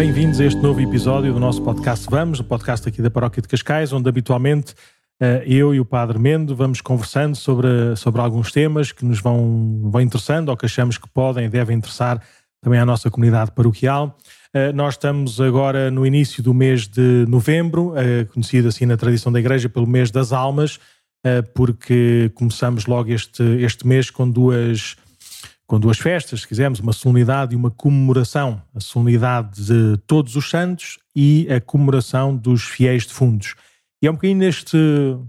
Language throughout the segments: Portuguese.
Bem-vindos a este novo episódio do nosso podcast Vamos, o podcast aqui da Paróquia de Cascais, onde habitualmente eh, eu e o Padre Mendo vamos conversando sobre, sobre alguns temas que nos vão, vão interessando ou que achamos que podem e devem interessar também à nossa comunidade paroquial. Eh, nós estamos agora no início do mês de novembro, eh, conhecido assim na tradição da Igreja pelo mês das almas, porque começamos logo este, este mês com duas com duas festas, se quisermos, uma solenidade e uma comemoração. A solenidade de todos os santos e a comemoração dos fiéis defuntos. E é um bocadinho neste,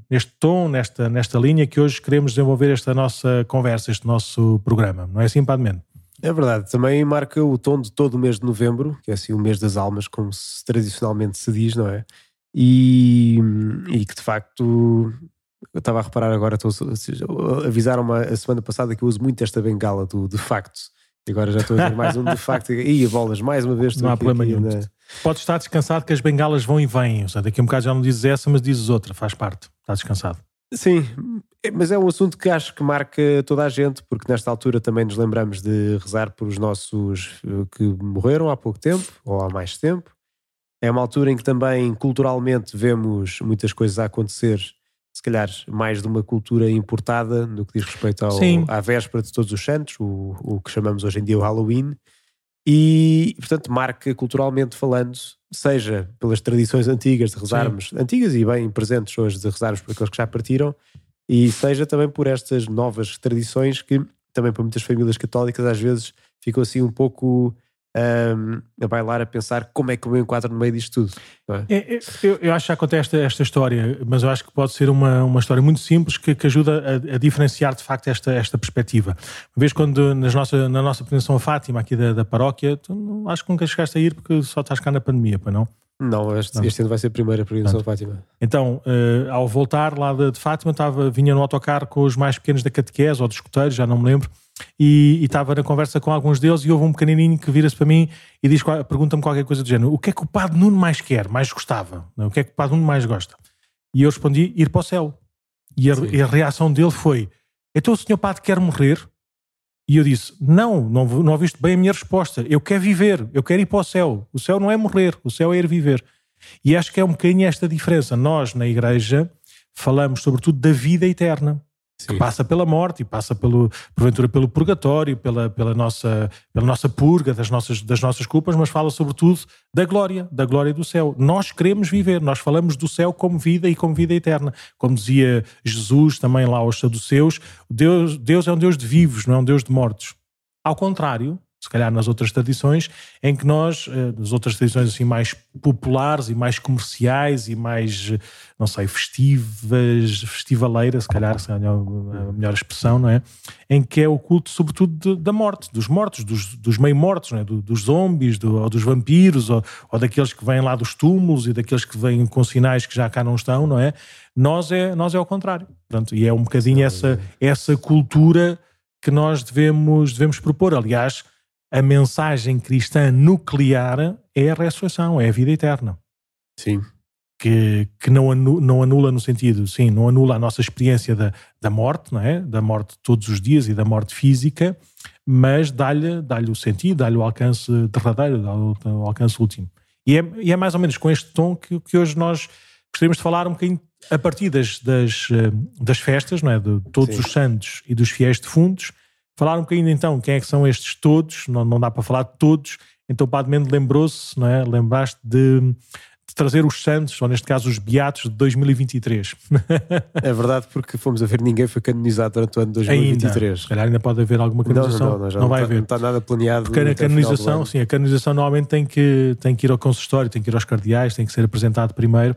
neste tom, nesta, nesta linha, que hoje queremos desenvolver esta nossa conversa, este nosso programa. Não é assim, Padre Mendo? É verdade. Também marca o tom de todo o mês de novembro, que é assim o mês das almas, como se tradicionalmente se diz, não é? E, e que de facto eu estava a reparar agora, avisaram-me a semana passada que eu uso muito esta bengala do de facto. E agora já estou a ver mais um de facto. E bolas, mais uma vez. Não há problema nenhum. Na... Podes estar descansado que as bengalas vão e vêm. Ou seja, daqui a um bocado já não dizes essa, mas dizes outra, faz parte. Está descansado. Sim, mas é um assunto que acho que marca toda a gente, porque nesta altura também nos lembramos de rezar por os nossos eh, que morreram há pouco tempo ou há mais tempo. É uma altura em que também culturalmente vemos muitas coisas a acontecer se calhar mais de uma cultura importada no que diz respeito ao, à véspera de Todos os Santos, o, o que chamamos hoje em dia o Halloween, e portanto marca culturalmente falando, seja pelas tradições antigas de rezarmos, Sim. antigas e bem presentes hoje de rezarmos por aqueles que já partiram, e seja também por estas novas tradições que também para muitas famílias católicas às vezes ficam assim um pouco um, a bailar, a pensar como é que eu me enquadro no meio disto tudo. É? É, é, eu, eu, acho que já contei esta, esta história, mas eu acho que pode ser uma, uma história muito simples que, que ajuda a, a, diferenciar de facto esta, esta perspectiva. Uma vez quando nas nossa, na nossa peregrinação a Fátima, aqui da, da paróquia, tu, acho que nunca chegaste a ir porque só estás cá na pandemia, para não? Não, este, não. este ano vai ser a primeira peregrinação a Fátima. Então, uh, ao voltar lá de, de Fátima, estava, vinha no autocarro com os mais pequenos da catequese ou dos escuteiros, já não me lembro, e, estava na conversa com alguns deles e houve um pequenininho que vira-se para mim e diz, pergunta-me qualquer coisa do género, o que é que o Padre Nuno mais quer, mais gostava? O que é que o Padre Nuno mais gosta? E eu respondi, ir para o céu. E a, e a reação dele foi, então o senhor Padre quer morrer? E eu disse, não, não, não ouviste bem a minha resposta, eu quero viver, eu quero ir para o céu. O céu não é morrer, o céu é ir viver. E acho que é um bocadinho esta diferença. Nós, na igreja, falamos sobretudo da vida eterna. Sim. que passa pela morte e passa pelo, porventura pelo purgatório, pela, pela, nossa, pela nossa purga das nossas, das nossas culpas, mas fala sobretudo da glória, da glória do céu. Nós queremos viver, nós falamos do céu como vida e como vida eterna. Como dizia Jesus também lá aos saduceus, Deus, Deus é um Deus de vivos, não é um Deus de mortos. Ao contrário, se calhar nas outras tradições, em que nós, eh, nas outras tradições assim mais populares e mais comerciais e mais, não sei, festivas, festivaleiras, se calhar se é a melhor expressão, não é? Em que é o culto sobretudo de, da morte, dos mortos, dos, dos meio-mortos, é? Do, dos zombies, do, ou dos vampiros, ou, ou daqueles que vêm lá dos túmulos e daqueles que vêm com sinais que já cá não estão, não é? Nós é, nós é ao contrário. Portanto, e é um bocadinho essa, essa cultura que nós devemos, devemos propor. Aliás, a mensagem cristã nuclear é a ressurreição, é a vida eterna. Sim. Que, que não, anula, não anula no sentido, sim, não anula a nossa experiência da, da morte, não é? Da morte todos os dias e da morte física, mas dá-lhe dá o sentido, dá-lhe o alcance derradeiro, dá o, o alcance último. E é, e é, mais ou menos com este tom que, que hoje nós gostaríamos de falar um bocadinho a partir das, das, eh, das festas, não é? De todos Sim. os santos e dos fiéis defuntos, Falar um bocadinho então quem é que são estes todos, não, não dá para falar de todos, então o Padre Mendes lembrou-se, não é? Lembraste de, de, trazer os santos, ou neste caso os beatos de 2023. é verdade, porque fomos a ver ninguém foi canonizado durante o ano de 2023. Ainda, se calhar ainda pode haver alguma canonização. Não, não, não, não vai está, haver. Não está nada planeado. Porque a canonização, sim, a canonização normalmente tem que, tem que ir ao consistório, tem que ir aos cardeais, tem que ser apresentado primeiro.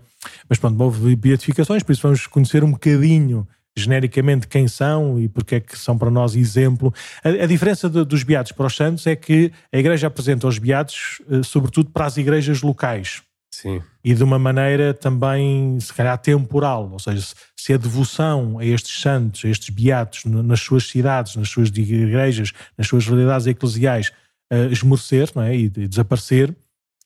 Mas pronto, houve beatificações, por isso vamos conhecer um bocadinho genericamente quem são e porque é que são para nós exemplo. A, a diferença de, dos beatos para os santos é que a Igreja apresenta os beatos, eh, sobretudo para as igrejas locais. Sim. E de uma maneira também, se calhar, temporal. Ou seja, se a devoção a estes santos, a estes beatos, nas suas cidades, nas suas igrejas, nas suas realidades eclesiais, uh, esmorecer não é? e, e desaparecer,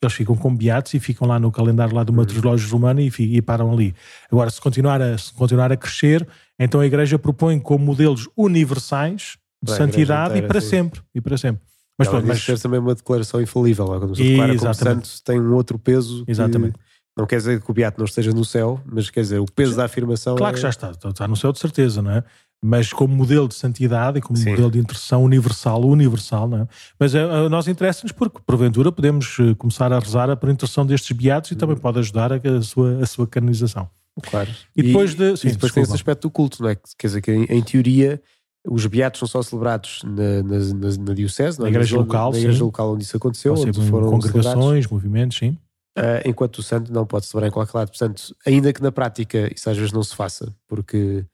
eles ficam com beatos e ficam lá no calendário lá do Matrológio Romano e, e, param ali. Agora, se continuar, a, se continuar a crescer, então a Igreja propõe como modelos universais de santidade e para sim. sempre. E para sempre. Mas, Ela pronto, mas ser também uma declaração infalível. Quando se declara como santo, tem um outro peso. que Exatamente. Não quer dizer que o beato não esteja no céu, mas quer dizer, o peso da afirmação. Claro é... que já está, está no céu de certeza, não é? Mas como modelo de santidade e como Sim. modelo de intercessão universal, universal, não é? Mas a, a nós interessa-nos porque, porventura, podemos eh, começar a rezar por intercessão destes beatos e também Uhum. pode ajudar a, a sua, a sua canonização. Claro. E depois de- e sim, depois tem esse aspecto do culto, não é? Quer dizer que, em, em teoria, os beatos são só celebrados na, na, na- na diocese, é? Na igreja zona- local, na igreja sim. local onde isso aconteceu, Pode onde foram celebrados. congregações, movimentos, sim. Ah, enquanto o santo não pode celebrar em qualquer lado. Portanto, ainda que na prática isso às vezes não se faça, porque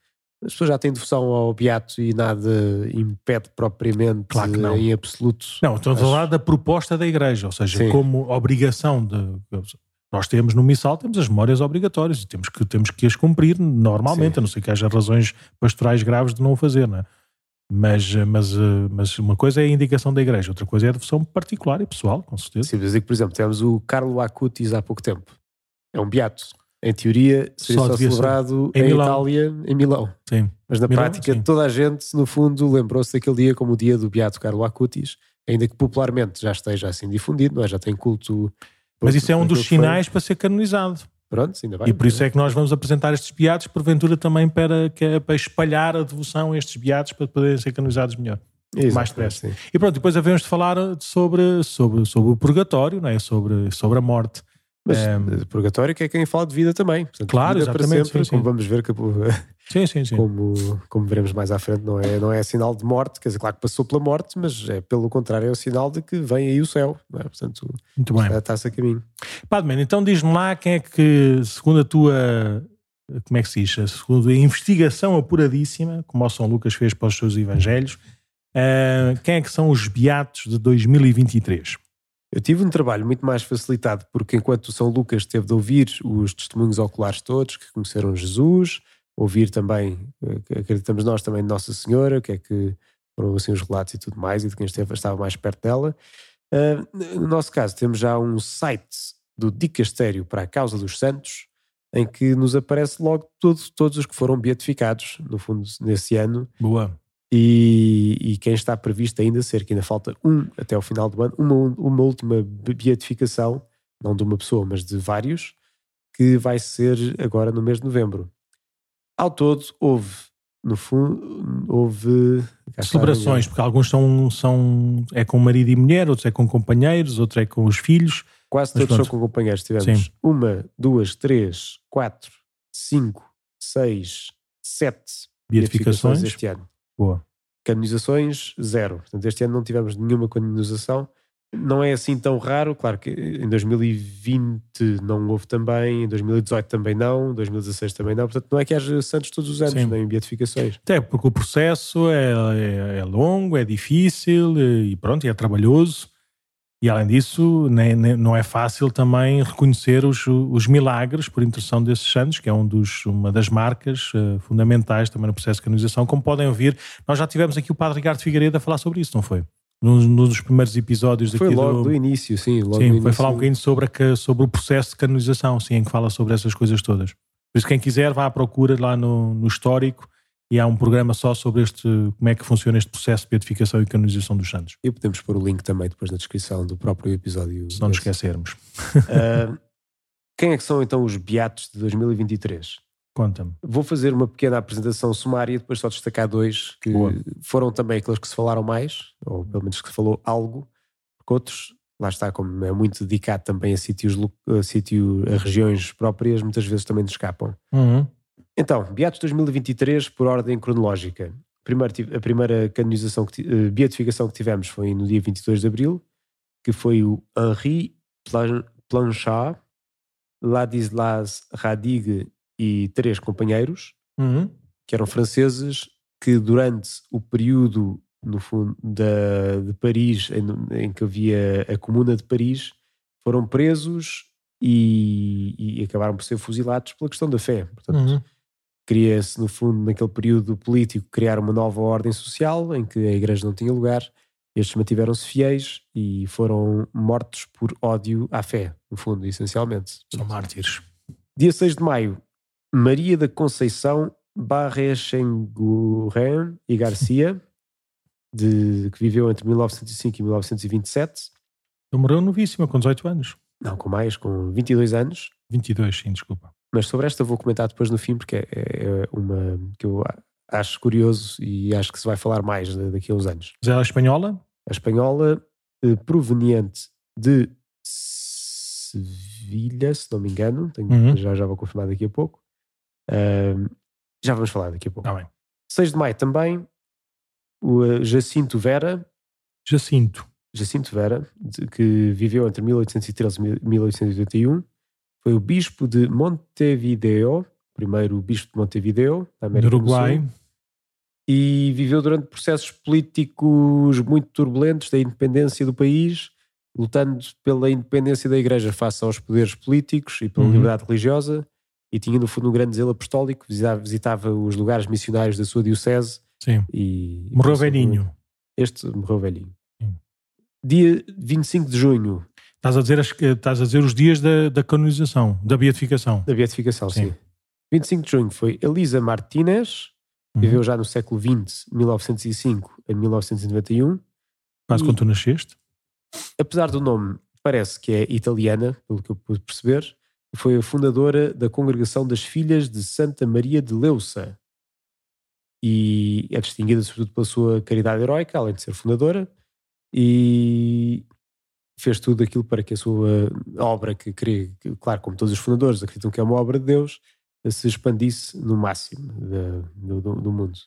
as pessoas já têm devoção ao beato e nada impede propriamente Claro que não. em absoluto. Não, estamos a falar da proposta da Igreja, ou seja, Sim. como obrigação de. Nós temos no missal, temos as memórias obrigatórias e temos que, temos que as cumprir normalmente, Sim. a não ser que haja razões pastorais graves de não o fazer, não é? Mas, mas, eh, mas uma coisa é a indicação da Igreja, outra coisa é a devoção particular e pessoal, com certeza. Sim, mas digo, por exemplo, tivemos o Carlo Acutis há pouco tempo. É um beato. Em teoria, seria Só só, celebrado Em em. Itália, em Milão. Sim. Mas na Milão, prática, sim. toda a gente, no fundo, lembrou-se daquele dia como o dia do beato Carlo Acutis, ainda que popularmente já esteja assim difundido, não é? já tem culto. Mas isso é um dos que foi. sinais para ser canonizado. Pronto, ainda bem. E por isso é que nós vamos apresentar estes beatos, porventura também para, que é para espalhar a devoção a estes beatos para poderem ser canonizados melhor. Exatamente, mais depressa. E pronto, depois havemos de falar sobre, sobre, sobre o purgatório, não é? sobre, sobre a morte. Mas eh, purgatório que é quem fala de vida também. Portanto, Claro, vida para exatamente, sempre, sim, como sim. vamos ver que Sim, sim, sim. como, como veremos mais à frente, não é, não é sinal de morte, quer dizer, claro que passou pela morte, mas é pelo contrário, é o sinal de que vem aí o céu. É? Portanto, Muito bem. está-se a caminho. Padman, então diz-me lá quem é que, segundo a tua, como é que se diz? Segundo a investigação apuradíssima, como o São Lucas fez para os seus evangelhos, eh, quem é que são os beatos de 2023? Eu tive um trabalho muito mais facilitado, porque enquanto o São Lucas teve de ouvir os testemunhos oculares todos que conheceram Jesus, ouvir também, eh, acreditamos nós também de Nossa Senhora, o que é que foram assim os relatos e tudo mais, e de quem esteve, estava mais perto dela. Ah, no nosso caso, temos já um site do Dicastério para a Causa dos Santos, em que nos aparece logo todo, todos os que foram beatificados, no fundo, nesse ano, Boa. e, e quem está previsto ainda ser, que ainda falta um até ao final do ano, uma, uma última be- beatificação, não de uma pessoa, mas de vários, que vai ser agora no mês de novembro. Ao todo, houve, no fundo, houve... Celebrações, porque alguns são, são é com marido e mulher, outros é com companheiros, outros é com os filhos. Quase Mas todos são pronto. com companheiros. Tivemos Sim. uma, duas, três, quatro, cinco, seis, sete Beatificações. este ano. Boa. Canonizações, zero. Portanto, este ano não tivemos nenhuma canonização. Não é assim tão raro, claro que em 2020 não houve também, em 2018 também não, em 2016 também não. Portanto, não é que haja santos todos os anos, Sim. nem beatificações. Até porque o processo é, é, é longo, é difícil e pronto, e é trabalhoso. E além disso, nem, nem- não é fácil também reconhecer os, os milagres por intercessão desses santos, que é um dos, uma das marcas eh, fundamentais também no processo de canonização. Como podem ouvir, nós já tivemos aqui o Padre Ricardo Figueiredo a falar sobre isso, não foi? Num, num dos primeiros episódios Foi aqui logo do, do início, sim. Logo Sim, foi início. falar um bocadinho sobre, a, sobre o processo de canonização, sim, em que fala sobre essas coisas todas. Por isso, quem quiser, vá à procura lá no, no histórico e há um programa só sobre este, como é que funciona este processo de beatificação e canonização dos santos, E podemos pôr o link também depois na descrição do próprio episódio. se não nos esquecermos. Ah, quem é que são então os beatos de 2023? Conta-me. Vou fazer uma pequena apresentação sumária, depois só destacar dois que Boa. foram também aqueles que se falaram mais, ou pelo menos que se falou algo, porque outros, lá está, como é muito dedicado também a sítios, a, sítio, a regiões próprias, muitas vezes também nos escapam. Uhum. Então, Beatos 2023 por ordem cronológica. Primeiro, a primeira canonização, que, eh, beatificação que tivemos foi no dia 22 de abril, que foi o Henri Plan- Planchard, Ladislas Radigue e três companheiros, Uhum. que eram franceses, que durante o período, no fundo, da, de Paris, em, em que havia a Comuna de Paris, foram presos e, e acabaram por ser fuzilados pela questão da fé. Portanto, Uhum. queria-se, no fundo, naquele período político, criar uma nova ordem social em que a igreja não tinha lugar. Estes mantiveram-se fiéis e foram mortos por ódio à fé, no fundo, essencialmente. São mártires. Dia 6 de maio, Maria da Conceição Barrechenguren e Garcia. de, que viveu entre 1905 e 1927. Ele morreu novíssimo, com 18 anos. Não, com mais, com 22 anos. 22, sim, desculpa. Mas sobre esta vou comentar depois no fim, porque é, é uma que eu acho curioso e acho que se vai falar mais daqui a uns anos. Mas ela é espanhola? A espanhola, eh, proveniente de Sevilha, se não me engano, tenho, Uhum. já, já vou confirmar daqui a pouco. Ahm, já vamos falar daqui a pouco. Está bem. 6 de maio também, o eh, Jacinto Vera, Jacinto. Jacinto Vera, de- que viveu entre 1813 e 1881, foi o bispo de Montevideo, primeiro bispo de Montevideo, da América do Uruguai. Sul, e viveu durante processos políticos muito turbulentos da independência do país, lutando pela independência da Igreja face aos poderes políticos e pela Uhum. liberdade religiosa, e tinha no fundo um grande zelo apostólico, visitava, visitava os lugares missionários da sua diocese Sim. e... Morreu velhinho. Este morreu velhinho. Sim. Dia 25 de junho, Estás a dizer, as- estás a dizer os dias da, da canonização, da beatificação. da beatificação, sim. Sim. 25 de junho foi Elisa Martínez, Uhum. viveu já no século XX, 1905 a 1991. Quase quando tu nasceste. apesar do nome, parece que é italiana, pelo que eu pude perceber, foi a fundadora da Congregação das Filhas de Santa Maria de Leusa. E é distinguida sobretudo pela sua caridade heroica, além de ser fundadora, e fez tudo aquilo para que a sua obra, que que, claro, como todos os fundadores acreditam que é uma obra de Deus, se expandisse no máximo do, do- do mundo.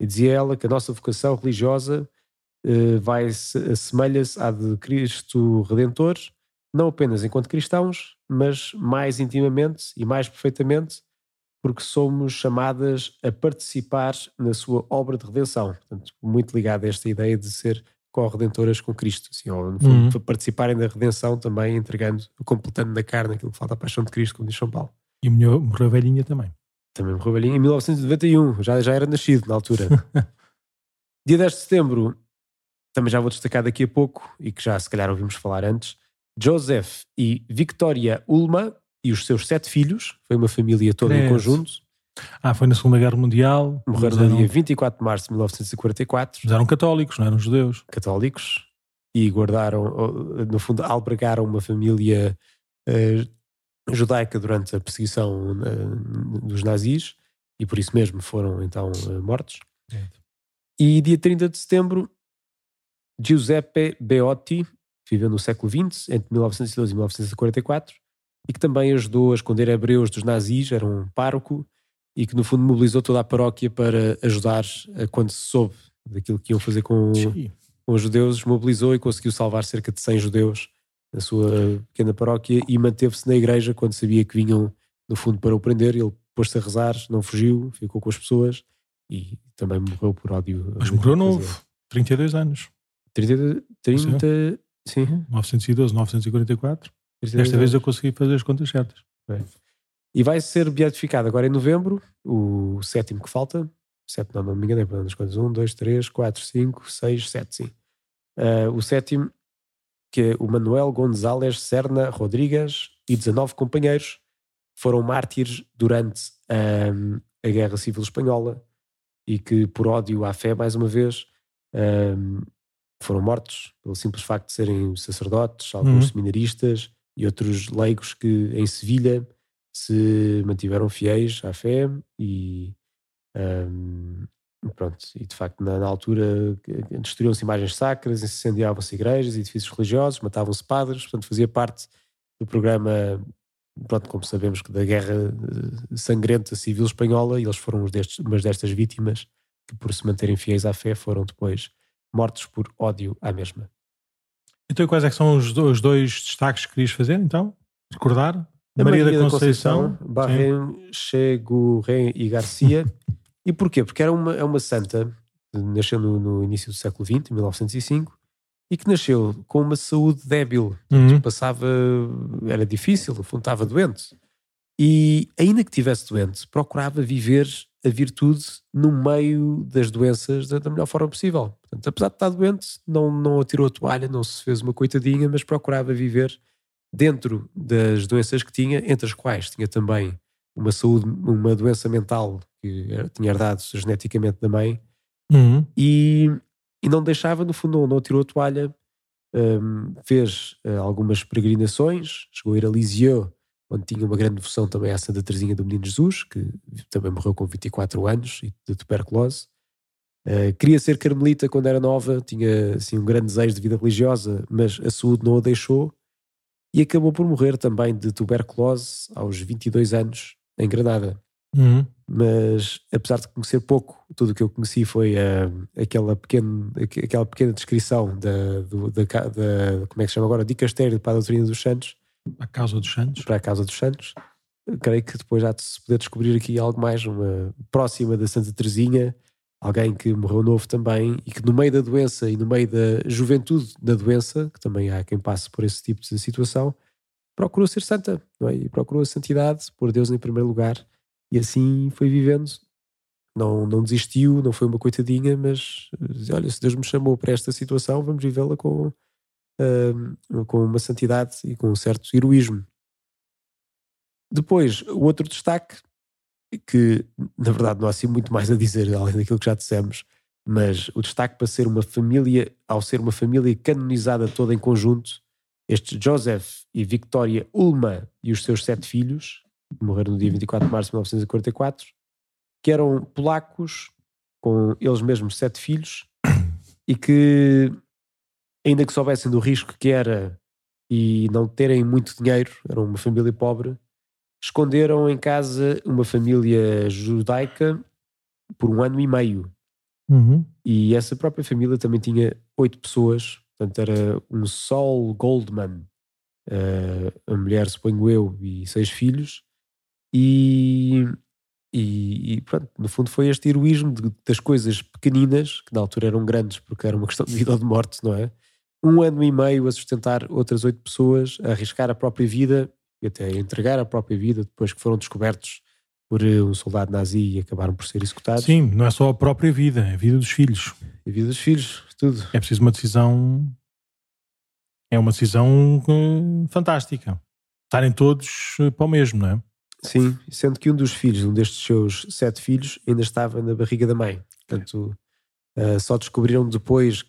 E dizia ela que a nossa vocação religiosa eh, vai se- assemelha-se à de Cristo Redentor, não apenas enquanto cristãos, mas mais intimamente e mais perfeitamente, porque somos chamadas a participar na sua obra de redenção. Portanto, muito ligado a esta ideia de ser co-redentoras com Cristo, assim, ou Uhum. participarem da redenção também entregando, completando na carne aquilo que falta à paixão de Cristo, como diz São Paulo. E morreu, morreu velhinha também. Também morreu velhinho em 1991, já, já era nascido na altura. Dia 10 de setembro, também já vou destacar daqui a pouco, e que já se calhar ouvimos falar antes, Joseph e Victoria Ulma e os seus sete filhos, foi uma família toda em conjunto, Ah, foi na Segunda Guerra Mundial. morreram no dia 24 de março de 1944, mas eram católicos, não eram judeus. católicos, e guardaram, oh, no fundo, albergaram uma família eh, judaica durante a perseguição eh, dos nazis, e por isso mesmo foram então eh, mortos. E dia 30 de setembro, Giuseppe Beotti, que viveu no século XX, entre 1912 e 1944, e que também ajudou a esconder hebreus dos nazis, era um pároco, e que no fundo mobilizou toda a paróquia para ajudar quando se soube daquilo que iam fazer com, com os judeus, mobilizou e conseguiu salvar cerca de 100 judeus na sua pequena paróquia e manteve-se na igreja quando sabia que vinham no fundo para o prender, ele pôs-se a rezar, não fugiu, ficou com as pessoas e também morreu por ódio. Mas morreu novo, 32 anos. 30, 30 sim, 912, 944. 32 Desta vez eu consegui fazer as contas certas. E vai ser beatificado agora em novembro, o sétimo que falta. Sétimo, não, não me enganei, para as coisas. Um, dois, três, quatro, cinco, seis, sete, sim. Ah, o sétimo, que é o Manuel González Serna Rodrigues e 19 companheiros foram mártires durante ahm, a Guerra Civil Espanhola e que, por ódio à fé, mais uma vez, ahm, foram mortos pelo simples facto de serem sacerdotes, alguns Uhum. seminaristas e outros leigos que em Sevilha se mantiveram fiéis à fé e ahm, pronto, e de facto na, na altura destruíam-se imagens sacras, incendiavam-se igrejas, edifícios religiosos, matavam-se padres, portanto fazia parte do programa, pronto, como sabemos que da guerra eh, sangrenta civil espanhola e eles foram destes, umas destas vítimas que por se manterem fiéis à fé foram depois mortos por ódio à mesma. Então, quais é que são os os dois destaques que querias fazer, então? Recordar? Maria, da Conceição. sim. Barren, Cheguren e Garcia. e porquê? Porque era uma, é uma santa, nasceu no, no início do século XX, em 1905, e que nasceu com uma saúde débil. Uhum. Passava, era difícil, no fundo estava doente. E ainda que estivesse doente, procurava viver a virtude no meio das doenças da, da melhor forma possível. Portanto, apesar de estar doente, não, não atirou a toalha, não se fez uma coitadinha, mas procurava viver dentro das doenças que tinha, entre as quais tinha também uma saúde, uma doença mental que tinha herdado geneticamente da mãe, Uhum. e e não deixava, no fundo, não, não tirou a toalha. Um, fez uh, algumas peregrinações, chegou a ir a Lisieux, onde tinha uma grande devoção também à Santa Teresinha do Menino Jesus, que também morreu com 24 anos de tuberculose. Uh, queria ser carmelita quando era nova, tinha assim, um grande desejo de vida religiosa, mas a saúde não a deixou e acabou por morrer também de tuberculose aos 22 anos em Granada. Uhum. Mas apesar de conhecer pouco, tudo o que eu conheci foi uh, aquela, pequena, aquela pequena descrição da, do, da, da, como é que se chama agora? Dicastério para a doutrina dos santos. A causa dos santos. Para a causa dos santos. creio que depois já se poder descobrir aqui algo mais, uma próxima da Santa Teresinha, alguém que morreu novo também e que no meio da doença e no meio da juventude da doença, que também há quem passe por esse tipo de situação, procurou ser santa, não é? E procurou a santidade, pôr Deus em primeiro lugar e assim foi vivendo. Não, não desistiu, não foi uma coitadinha, mas olha, se Deus me chamou para esta situação, vamos vivê-la com, com uma santidade e com um certo heroísmo. Depois, o outro destaque que na verdade não há assim muito mais a dizer além daquilo que já dissemos, mas o destaque para ser uma família, ao ser uma família canonizada toda em conjunto, estes Joseph e Victoria Ulma e os seus sete filhos, que morreram no dia 24 de março de 1944, que eram polacos, com eles mesmos sete filhos, e que, ainda que soubessem do risco que era e não terem muito dinheiro, eram uma família pobre, esconderam em casa uma família judaica por um ano e meio. Uhum. E essa própria família também tinha oito pessoas, portanto era um Sol Goldman, uh, a mulher, suponho eu, e seis filhos. E, e, e pronto, no fundo foi este heroísmo de, das coisas pequeninas, que na altura eram grandes porque era uma questão de vida ou de morte, não é? Um ano e meio a sustentar outras oito pessoas, a arriscar a própria vida e até entregar a própria vida depois que foram descobertos por eh, um soldado nazi e acabaram por ser executados. Sim, não é só a própria vida, é a vida dos filhos. A vida dos filhos, tudo. É preciso uma decisão. É uma decisão eh, fantástica. Estarem todos eh, para o mesmo, não é? Sim, sendo que um dos filhos, um destes seus sete filhos, ainda estava na barriga da mãe. Portanto, uh, só descobriram depois,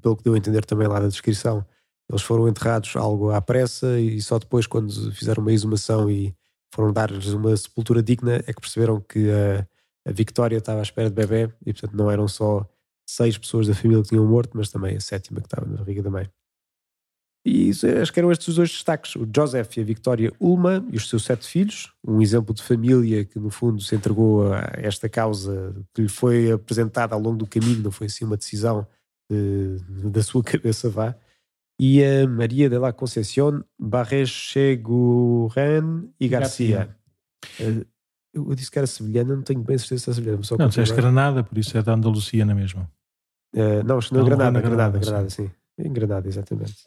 pelo que deu a entender também lá da descrição, eles foram enterrados algo à pressa e só depois, quando fizeram uma exumação e foram dar-lhes uma sepultura digna, é que perceberam que a, a Victória estava à espera de bebê e, portanto, não eram só seis pessoas da família que tinham morto, mas também a sétima que estava na barriga da mãe. E isso, acho que eram estes os dois destaques: o Joseph e a Victoria Ulma e os seus sete filhos, um exemplo de família que, no fundo, se entregou a esta causa que lhe foi apresentada ao longo do caminho, não foi assim uma decisão de, da sua cabeça, vá e a Maria de la Conceição Barrecheguren e Garcia. Eh, eu disse que era sevilhana, não tenho bem certeza se é sevilhana. Só não, disseste Granada, por isso é da Andalucia na mesma. Uh, não, acho que não, Granada, Granada, Granada, Granada, sim. Em Granada, exatamente.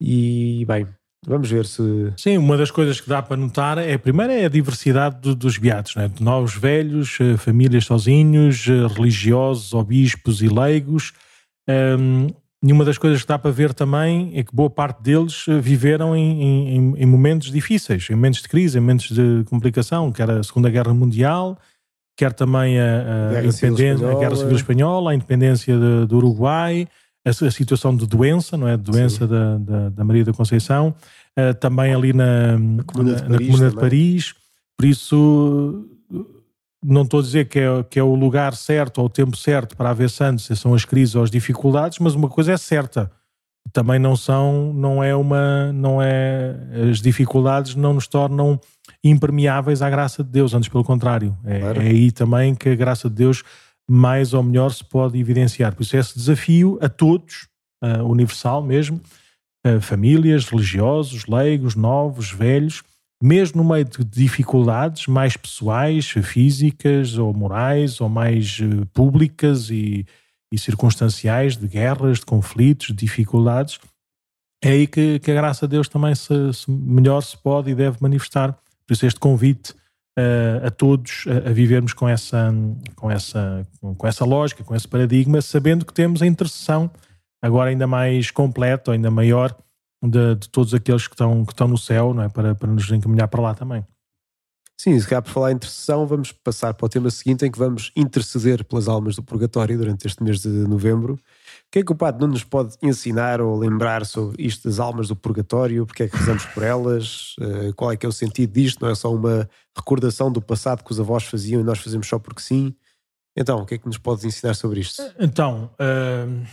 E, bem, vamos ver se... Sim, uma das coisas que dá para notar é, primeiro, é a diversidade do, dos beatos, né? de novos velhos, eh, famílias sozinhos, religiosos, obispos e leigos, um, e uma das coisas que dá para ver também é que boa parte deles eh, viveram em, em, em momentos difíceis, em momentos de crise, em momentos de complicação, quer a Segunda Guerra Mundial, quer também a, a, independência, a Guerra Civil Espanhola, a independência de, do Uruguai, a, a, situação de doença, não é? De doença da, da, da, Maria da Conceição, uh, também ali na, na Comuna de, Paris, na de Paris. Por isso, não estou a dizer que é, que é o lugar certo ou o tempo certo para haver santos, são as crises ou as dificuldades, mas uma coisa é certa, também não são, não é uma, não é, as dificuldades não nos tornam impermeáveis à graça de Deus, antes pelo contrário, é, claro. é aí também que a graça de Deus mais ou melhor se pode evidenciar, por isso é esse desafio a todos, uh, universal mesmo, uh, famílias, religiosos, leigos, novos, velhos, mesmo no meio de dificuldades mais pessoais, físicas ou morais, ou mais eh, públicas e, e circunstanciais, de guerras, de conflitos, de dificuldades, é aí que, que a graça de Deus também se, se, melhor se pode e deve manifestar. Por isso, este convite uh, a todos a, a, vivermos com essa, com, essa, com essa lógica, com esse paradigma, sabendo que temos a intercessão agora ainda mais completa, ainda maior de, de, todos aqueles que estão, que estão no céu, não é? Para, para nos encaminhar para lá também. Sim, se calhar por falar em intercessão, vamos passar para o tema seguinte em que vamos interceder pelas almas do purgatório durante este mês de novembro. O que é que o Padre não nos pode ensinar ou lembrar sobre isto das almas do purgatório? Porque é que rezamos por elas? Uh, qual é que é o sentido disto? Não é só uma recordação do passado que os avós faziam e nós fazemos só porque sim? Então, o que é que nos podes ensinar sobre isto? Então, uh,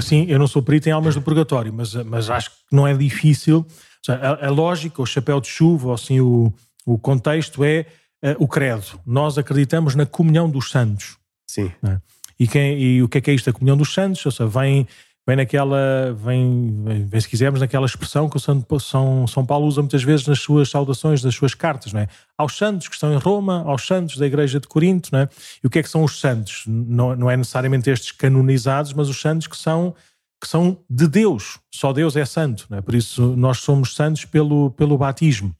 assim, eu não sou perito em almas do purgatório, mas, mas acho que não é difícil. A, a, lógica, o chapéu de chuva, ou assim, o, o contexto é uh, o credo. Nós acreditamos na comunhão dos santos. Sim. Né? E, quem, e o que é que é isto, a comunhão dos santos? Ou seja, vem vem naquela, vem, vem, se quisermos, naquela expressão que o São, São, São Paulo usa muitas vezes nas suas saudações, nas suas cartas, não é? Aos santos que estão em Roma, aos santos da Igreja de Corinto, não é? E o que é que são os santos? Não, não é necessariamente estes canonizados, mas os santos que são que são de Deus, só Deus é santo, não é? por isso nós somos santos pelo, pelo batismo.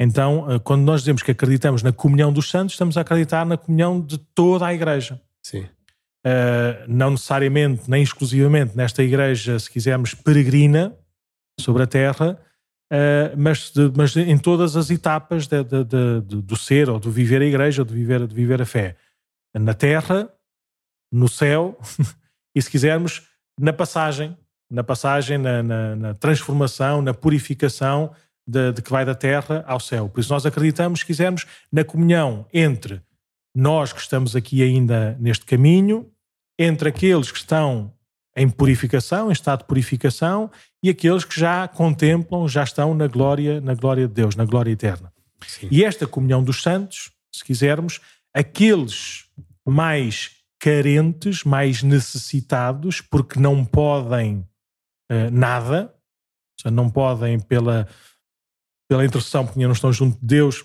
Então, eh, quando nós dizemos que acreditamos na comunhão dos santos, estamos a acreditar na comunhão de toda a Igreja. Uh, não necessariamente, nem exclusivamente nesta igreja, se quisermos, peregrina sobre a terra, uh, mas, de, mas em todas as etapas de, de, do ser, ou do viver a igreja, de viver, de viver a fé. Na terra, no céu, e se quisermos, na passagem, na passagem, na, na, na transformação, na purificação de, de, que vai da terra ao céu. Por isso nós acreditamos, se quisermos, na comunhão entre nós que estamos aqui ainda neste caminho entre aqueles que estão em purificação, em estado de purificação, e aqueles que já contemplam, já estão na glória, na glória de Deus, na glória eterna. Sim. E esta comunhão dos santos, se quisermos, aqueles mais carentes, mais necessitados, porque não podem uh, nada, seja, não podem pela, pela intercessão, porque não estão junto de Deus,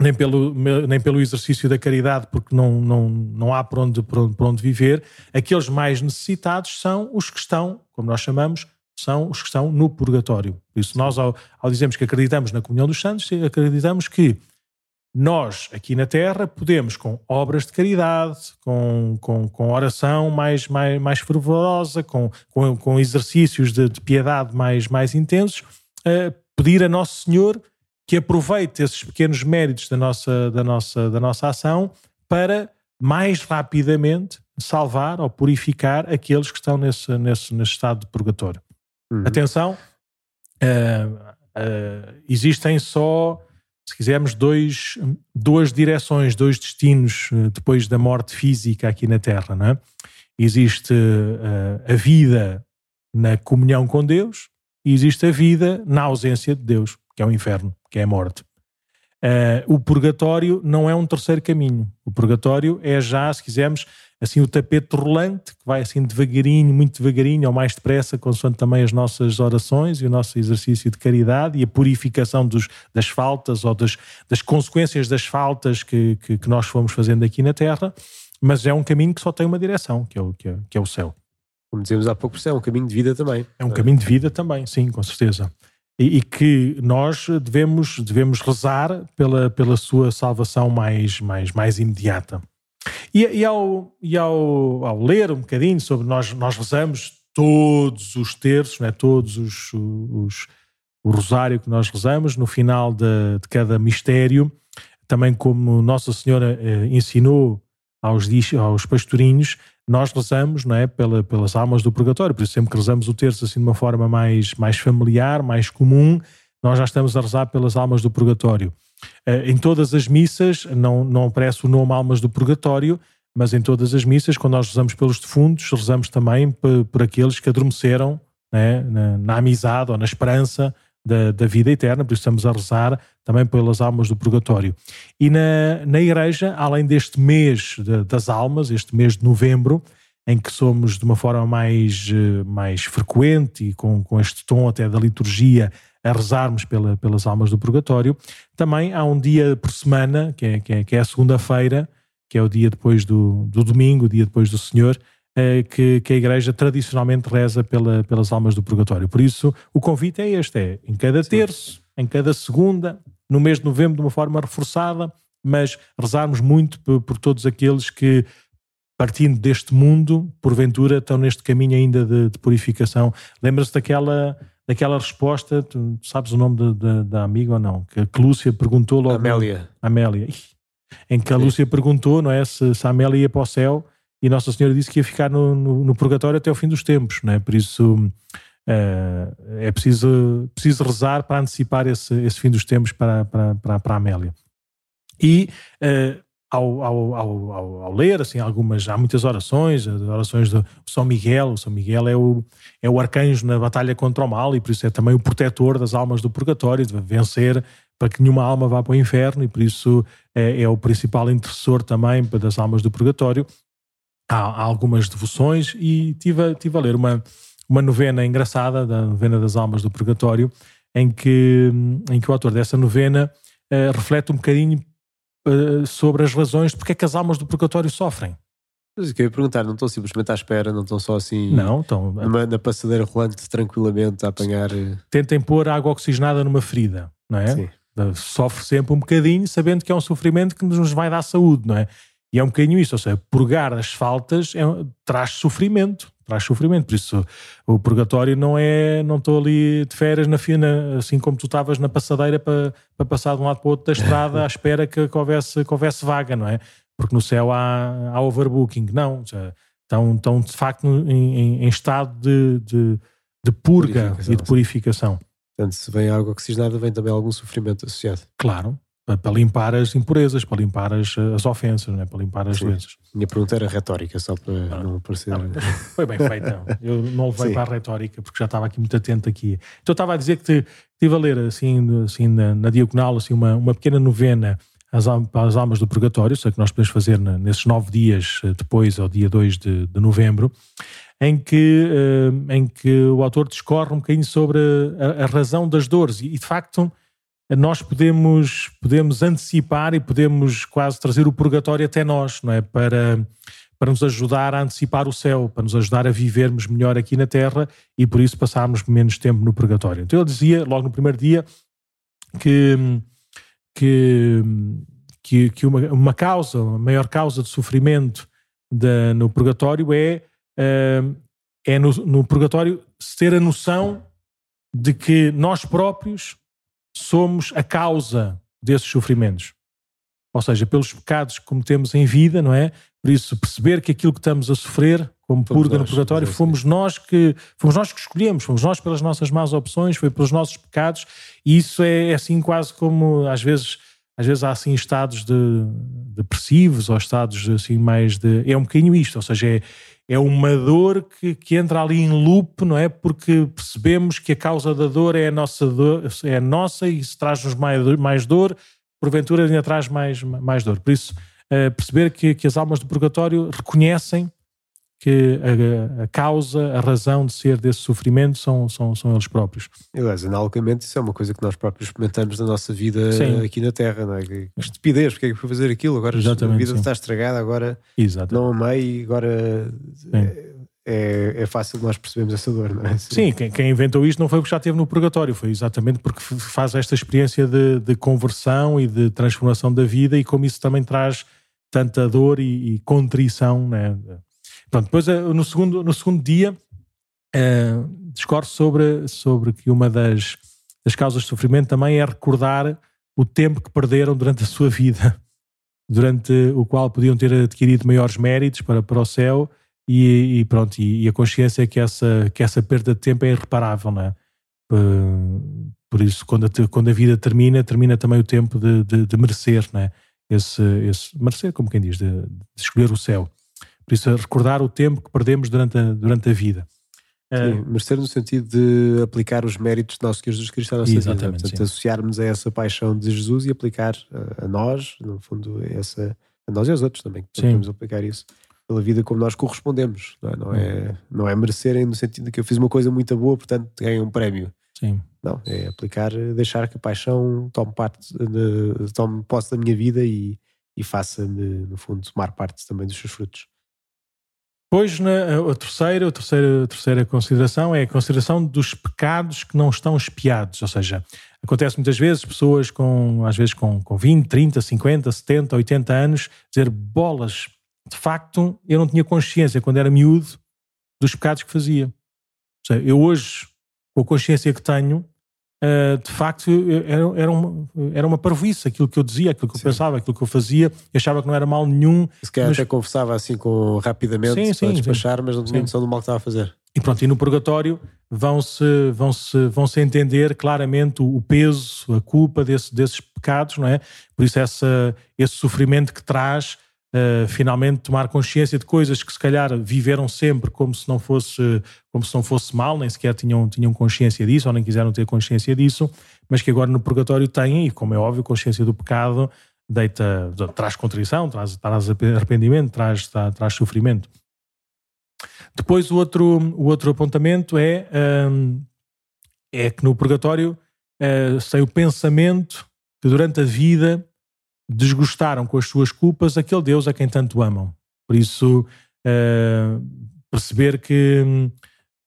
nem pelo, nem pelo exercício da caridade, porque não, não, não há por onde, por, onde, por onde viver. Aqueles mais necessitados são os que estão, como nós chamamos, são os que estão no purgatório. Por isso, nós, ao, ao dizermos que acreditamos na comunhão dos santos, acreditamos que nós, aqui na Terra, podemos, com obras de caridade, com, com, com oração mais, mais, mais fervorosa, com, com, com exercícios de, de piedade mais, mais intensos, uh, pedir a Nosso Senhor que aproveite esses pequenos méritos da nossa, da nossa, da nossa ação para mais rapidamente salvar ou purificar aqueles que estão nesse, nesse, nesse estado de purgatório. Uhum. Atenção, uh, uh, existem só, se quisermos, dois, duas direções, dois destinos uh, depois da morte física aqui na Terra. Não é? Existe a vida na comunhão com Deus e existe a vida na ausência de Deus que é o inferno, que é a morte. Uh, o purgatório não é um terceiro caminho. O purgatório é já, se quisermos, assim o tapete rolante, que vai assim devagarinho, muito devagarinho, ou mais depressa, consoante também as nossas orações e o nosso exercício de caridade e a purificação dos, das faltas ou das, das consequências das faltas que, que, que, nós fomos fazendo aqui na Terra, mas é um caminho que só tem uma direção, que é o, que é, que é o céu. Como dizemos há pouco, é um caminho de vida também. É um caminho de vida também, sim, com certeza e, e, que nós devemos, devemos rezar pela, pela sua salvação mais, mais, mais imediata. E, e, ao, e ao, ao ler um bocadinho sobre nós, nós rezamos todos os terços, né, todos os, os, o rosário que nós rezamos no final de, de cada mistério, também como Nossa Senhora eh, ensinou aos, aos pastorinhos, nós rezamos não é, Pela, pelas almas do purgatório, por isso sempre que rezamos o terço assim de uma forma mais, mais familiar, mais comum, nós já estamos a rezar pelas almas do purgatório. Uh, em todas as missas, não, não aparece o nome almas do purgatório, mas em todas as missas, quando nós rezamos pelos defuntos, rezamos também por, por aqueles que adormeceram né, na, na amizade ou na esperança da, da, vida eterna, por isso estamos a rezar também pelas almas do purgatório. E na, na Igreja, além deste mês de, das almas, este mês de novembro, em que somos de uma forma mais, eh, mais frequente e com, com este tom até da liturgia a rezarmos pela, pelas almas do purgatório, também há um dia por semana, que é, que é, que é a segunda-feira, que é o dia depois do, do domingo, o dia depois do Senhor, que, que, a Igreja tradicionalmente reza pela, pelas almas do purgatório. Por isso, o convite é este: é em cada terço, em cada segunda, no mês de novembro, de uma forma reforçada, mas rezarmos muito por, por todos aqueles que, partindo deste mundo, porventura estão neste caminho ainda de, de purificação. Lembra-se daquela daquela resposta, tu sabes o nome da, da, da amiga ou não? Que, que Lúcia perguntou logo. Amélia. Amélia. Em que a Lúcia perguntou, não é? Se, se a Amélia ia para o céu e Nossa Senhora disse que ia ficar no, no, no purgatório até o fim dos tempos, não é? Por isso uh, é preciso, preciso rezar para antecipar esse, esse fim dos tempos para, para, para, para a Amélia. E uh, ao, ao, ao, ao, ler assim algumas há muitas orações orações do São Miguel o São Miguel é o é o arcanjo na batalha contra o mal e por isso é também o protetor das almas do purgatório de vencer para que nenhuma alma vá para o inferno e por isso é, é o principal intercessor também das almas do purgatório há, algumas devoções e tive, tive a ler uma uma novena engraçada da novena das almas do purgatório em que em que o autor dessa novena uh, reflete um bocadinho eh, sobre as razões de porque é que as almas do purgatório sofrem. Mas eu ia perguntar, não estão simplesmente à espera, não estão só assim não, estão, numa, na passadeira rolante tranquilamente a apanhar. Eh, Tentem pôr água oxigenada numa ferida, não é? Sim. Sofre sempre um bocadinho, sabendo que é um sofrimento que nos vai dar saúde, não é? E é um bocadinho isso, ou seja, purgar as faltas é, traz sofrimento, traz sofrimento. Por isso, o purgatório não é, não estou ali de férias na fina, assim como tu estavas na passadeira para, para passar de um lado para o outro da estrada à espera que, que, houvesse, que houvesse vaga, não é? Porque no céu há, há overbooking. Não, estão, estão de facto em, em, estado de, de, de purga e de purificação. Portanto, se vem água oxigenada, vem também algum sofrimento associado. Claro, para, limpar as impurezas, para limpar as, as ofensas, não é? para limpar as doenças. Minha pergunta era retórica, só para não, não parecer. Não, foi bem feito, não. Eu não levei Sim. para a retórica, porque já estava aqui muito atento aqui. Então estava a dizer que te, estive a ler assim, assim na, na diagonal assim, uma, uma pequena novena às, às almas do purgatório, sei que nós podemos fazer na, nesses nove dias depois, ao dia 2 de, de novembro, em que, em que o autor discorre um bocadinho sobre a, a razão das dores. E, de facto, nós podemos, podemos antecipar e podemos quase trazer o purgatório até nós, não é? Para, para nos ajudar a antecipar o céu, para nos ajudar a vivermos melhor aqui na Terra e por isso passarmos menos tempo no purgatório. Então ele dizia, logo no primeiro dia, que, que, que, que uma, uma causa, a maior causa de sofrimento de, no purgatório é, eh, é no, no purgatório ter a noção de que nós próprios somos a causa desses sofrimentos. Ou seja, pelos pecados que cometemos em vida, não é? Por isso, perceber que aquilo que estamos a sofrer, como fomos purga nós, no purgatório, fomos nós que fomos nós que escolhemos, fomos nós pelas nossas más opções, foi pelos nossos pecados, e isso é, é assim quase como às vezes às vezes há assim estados de depressivos ou estados assim mais de é um bocadinho isto, ou seja, é, é uma dor que, que entra ali em loop, não é? Porque percebemos que a causa da dor é a nossa dor, é a nossa e isso traz-nos mais, mais dor, porventura ainda traz mais, mais dor. Por isso, uh, perceber que, que as almas do purgatório reconhecem que a, a, causa, a razão de ser desse sofrimento são, são, são eles próprios. Aliás, analogamente, isso é uma coisa que nós próprios experimentamos na nossa vida sim. aqui na Terra, não é? Que estupidez, porque é que fui fazer aquilo? Agora Exatamente, a vida sim. está estragada, agora Exatamente. não amei, agora é, é, é, fácil nós percebermos essa dor, não é? Sim, sim quem, quem, inventou isto não foi porque já esteve no purgatório, foi exatamente porque faz esta experiência de, de conversão e de transformação da vida e como isso também traz tanta dor e, e contrição, né? Pronto, depois eh, no segundo, no segundo dia uh, discorre sobre, sobre que uma das, das causas de sofrimento também é recordar o tempo que perderam durante a sua vida, durante o qual podiam ter adquirido maiores méritos para, para o céu e, e pronto, e, e, a consciência que essa, que essa perda de tempo é irreparável, não é? Por, por isso, quando a, quando a vida termina, termina também o tempo de, de, de merecer, não é? Esse, esse, merecer, como quem diz, de, de escolher o céu. Por isso, recordar o tempo que perdemos durante a, durante a vida. Sim, merecer no sentido de aplicar os méritos de nosso Senhor Jesus Cristo à nossa Exatamente, vida. Portanto, sim. associarmos a essa paixão de Jesus e aplicar a, a nós, no fundo, essa, a nós e aos outros também, que podemos aplicar isso pela vida como nós correspondemos. Não é, não é, não é merecerem no sentido de que eu fiz uma coisa muito boa, portanto ganho um prémio. Sim. Não, é aplicar, deixar que a paixão tome parte, tome posse da minha vida e, e faça-me, no fundo, tomar parte também dos seus frutos. Depois, na, a, terceira, a, terceira, a terceira consideração é a consideração dos pecados que não estão espiados. Ou seja, acontece muitas vezes pessoas com, às vezes com, com 20, 30, 50, 70, 80 anos, dizer bolas, de facto, eu não tinha consciência quando era miúdo dos pecados que fazia. Ou seja, eu hoje, com a consciência que tenho, Uh, de facto era, era, uma, era uma parvoíce aquilo que eu dizia, aquilo que eu sim. pensava, aquilo que eu fazia, eu achava que não era mal nenhum. Se calhar mas... até conversava assim com, rapidamente sim, sim, para despachar, mas não tinha noção do mal que estava a fazer. E pronto, e no purgatório vão-se vão -se, vão -se entender claramente o peso, a culpa desse, desses pecados, não é? Por isso essa, esse sofrimento que traz Uh, finalmente tomar consciência de coisas que se calhar viveram sempre como se não fosse como se não fosse mal, nem sequer tinham, tinham consciência disso ou nem quiseram ter consciência disso, mas que agora no purgatório têm, e como é óbvio, consciência do pecado deita, traz contrição, traz, traz arrependimento, traz, traz, traz sofrimento. Depois o outro, o outro apontamento é, um, é que no purgatório uh, sem o pensamento que durante a vida desgostaram com as suas culpas aquele Deus a quem tanto amam. Por isso, uh, perceber que,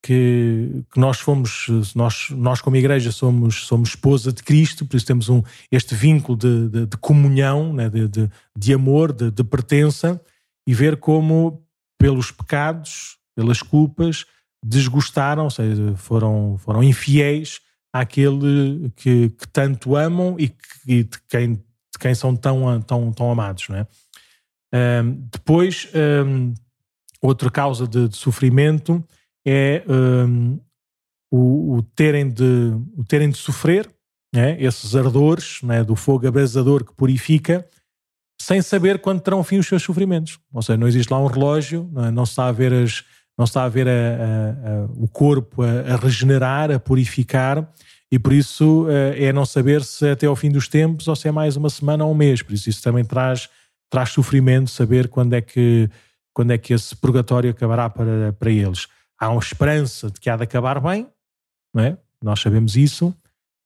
que, que, nós fomos, nós, nós como igreja somos, somos esposa de Cristo, por isso temos um, este vínculo de, de, de comunhão, né, de, de, de, amor, de, de pertença, e ver como pelos pecados, pelas culpas, desgostaram, ou seja, foram, foram infiéis àquele que, que tanto amam e, que, e de quem quem são tão, tão, tão amados. Não é? Um, depois, um, outra causa de, de sofrimento é um, o, o, terem de, o terem de sofrer é? esses ardores é? do fogo abrasador que purifica, sem saber quando terão fim os seus sofrimentos. Ou seja, não existe lá um relógio, não, é? não se está a ver, as, não está a ver a, a, a, o corpo a, regenerar, a purificar, e por isso eh, é não saber se até ao fim dos tempos ou se é mais uma semana ou um mês. Por isso isso também traz, traz sofrimento saber quando é que quando é que esse purgatório acabará para, para eles. Há uma esperança de que há de acabar bem, não é? Nós sabemos isso,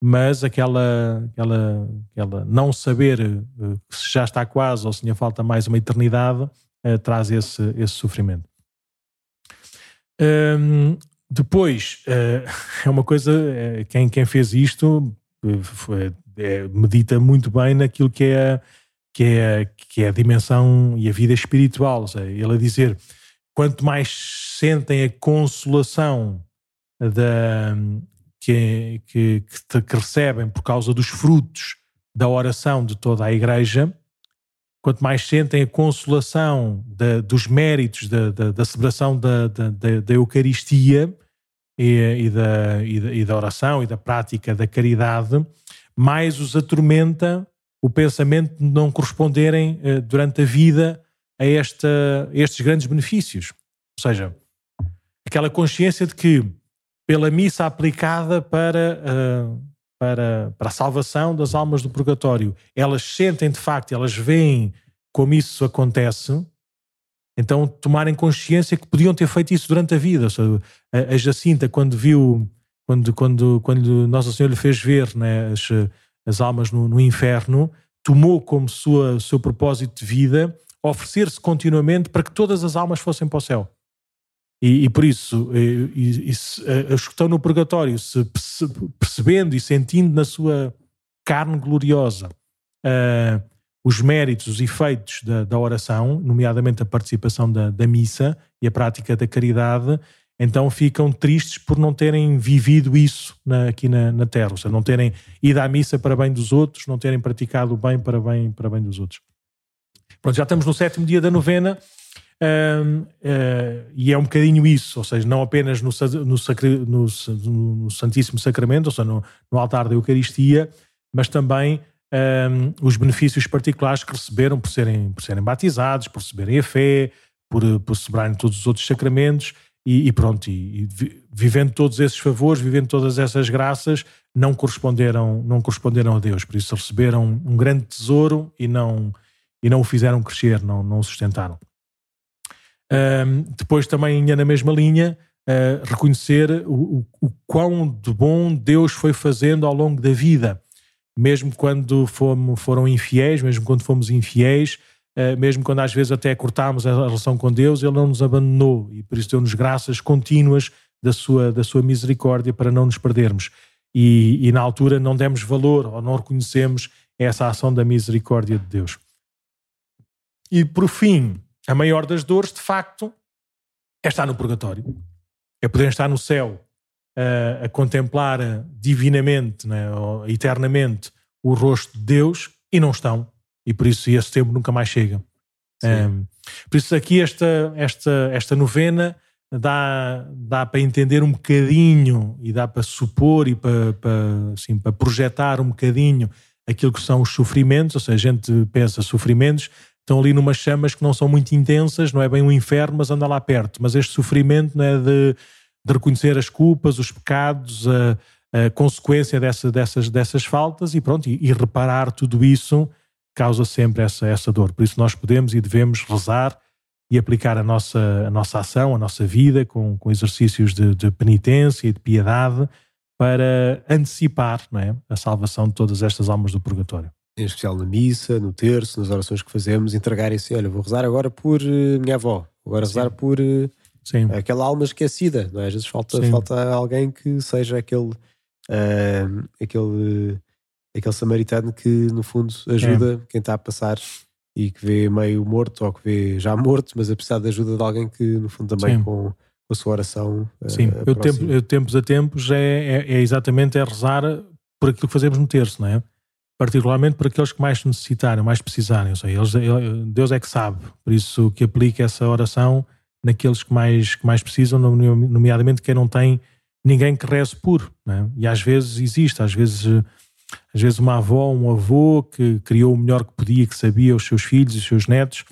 mas aquela, aquela, aquela não saber uh, se já está quase ou se ainda falta mais uma eternidade uh, traz esse, esse sofrimento. Um, depois, uh, é uma coisa, uh, quem, quem fez isto foi, é, medita muito bem naquilo que é, que, é, que é a dimensão e a vida espiritual. Ou seja, ele a dizer, quanto mais sentem a consolação da, que, que, que recebem por causa dos frutos da oração de toda a Igreja, quanto mais sentem a consolação de, dos méritos da, da, da celebração da, da, da, Eucaristia e, e, da, e, da, e da oração e da prática da caridade, mais os atormenta o pensamento de não corresponderem eh, durante a vida a, esta, estes grandes benefícios. Ou seja, aquela consciência de que, pela missa aplicada para, uh, para, para a salvação das almas do purgatório. Elas sentem de facto, elas veem como isso acontece, então tomarem consciência que podiam ter feito isso durante a vida. Seja, a, Jacinta, quando viu, quando, quando, quando Nossa Senhora lhe fez ver né, as, as almas no, no inferno, tomou como sua, seu propósito de vida oferecer-se continuamente para que todas as almas fossem para o céu. E, e por isso, e, e, e os que estão no purgatório, se percebendo e sentindo na sua carne gloriosa uh, os méritos, os efeitos da, da, oração, nomeadamente a participação da, da missa e a prática da caridade, então ficam tristes por não terem vivido isso na, aqui na, na, Terra, ou seja, não terem ido à missa para bem dos outros, não terem praticado o bem para bem, para bem dos outros. Pronto, já estamos no sétimo dia da novena uh, e é um bocadinho isso, ou seja, não apenas no, no, sacri, no, no Santíssimo Sacramento, ou seja, no, altar da Eucaristia, mas também um, os benefícios particulares que receberam por serem, por serem batizados, por receberem a fé, por, por celebrarem todos os outros sacramentos e, e pronto, e, e, vivendo todos esses favores, vivendo todas essas graças, não corresponderam, não corresponderam a Deus, por isso receberam um grande tesouro e não, e não o fizeram crescer, não, não o sustentaram. Um, depois também na mesma linha, uh, reconhecer o, o, o, quão de bom Deus foi fazendo ao longo da vida, mesmo quando fomos, foram infiéis, mesmo quando fomos infiéis, uh, mesmo quando às vezes até cortámos a relação com Deus, Ele não nos abandonou e por isso deu-nos graças contínuas da sua, da sua misericórdia para não nos perdermos. E, e na altura não demos valor ou não reconhecemos essa ação da misericórdia de Deus. E por fim, a maior das dores, de facto, é estar no purgatório. É poder estar no céu a, a contemplar divinamente, né, ou eternamente, o rosto de Deus e não estão. E por isso esse tempo nunca mais chega. Um, por isso aqui esta, esta, esta novena dá, dá para entender um bocadinho e dá para supor e para, para, assim, para projetar um bocadinho aquilo que são os sofrimentos, ou seja, a gente pensa sofrimentos, estão ali numas chamas que não são muito intensas, não é bem um inferno, mas anda lá perto. Mas este sofrimento não é de, de reconhecer as culpas, os pecados, a, a consequência dessa, dessas, dessas faltas e pronto, e, e, reparar tudo isso causa sempre essa, essa dor. Por isso nós podemos e devemos rezar e aplicar a nossa, a nossa ação, a nossa vida com, com exercícios de, de penitência e de piedade para antecipar não é, a salvação de todas estas almas do purgatório. Em especial na missa, no terço, nas orações que fazemos, entregarem-se, olha, vou rezar agora por uh, minha avó, agora rezar Sim. por uh, Sim. aquela alma esquecida, não é? Às vezes falta, falta alguém que seja aquele, uh, aquele, aquele samaritano que no fundo ajuda é. quem está a passar e que vê meio morto ou que vê já morto, mas a precisar da ajuda de alguém que no fundo também com com a sua oração. Eh, Sim, eu, tempo, eu tempos a tempos é, é, é, exatamente é rezar por aquilo que fazemos no terço, não é? Particularmente por aqueles que mais necessitarem, mais precisarem. Ou seja, eles, Deus é que sabe, por isso que aplica essa oração naqueles que mais, que mais precisam, nomeadamente quem não tem ninguém que reze por. É? E às vezes existe, às vezes, às vezes uma avó, um avô que criou o melhor que podia, que sabia os seus filhos e os seus netos,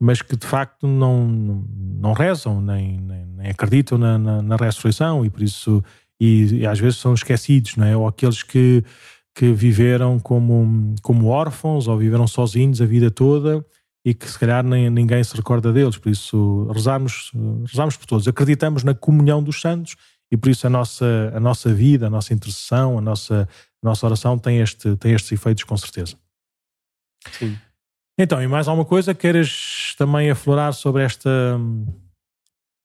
mas que de facto não, não rezam, nem, nem, nem acreditam na, na, na, ressurreição e por isso, e, e, às vezes são esquecidos, não é? Ou aqueles que, que viveram como, como órfãos ou viveram sozinhos a vida toda e que se calhar nem, ninguém se recorda deles, por isso rezamos, rezamos por todos, acreditamos na comunhão dos santos e por isso a nossa, a nossa vida, a nossa intercessão, a nossa, a nossa oração tem, este, tem estes efeitos com certeza. Sim. Então, e mais alguma coisa? Queres também aflorar sobre esta,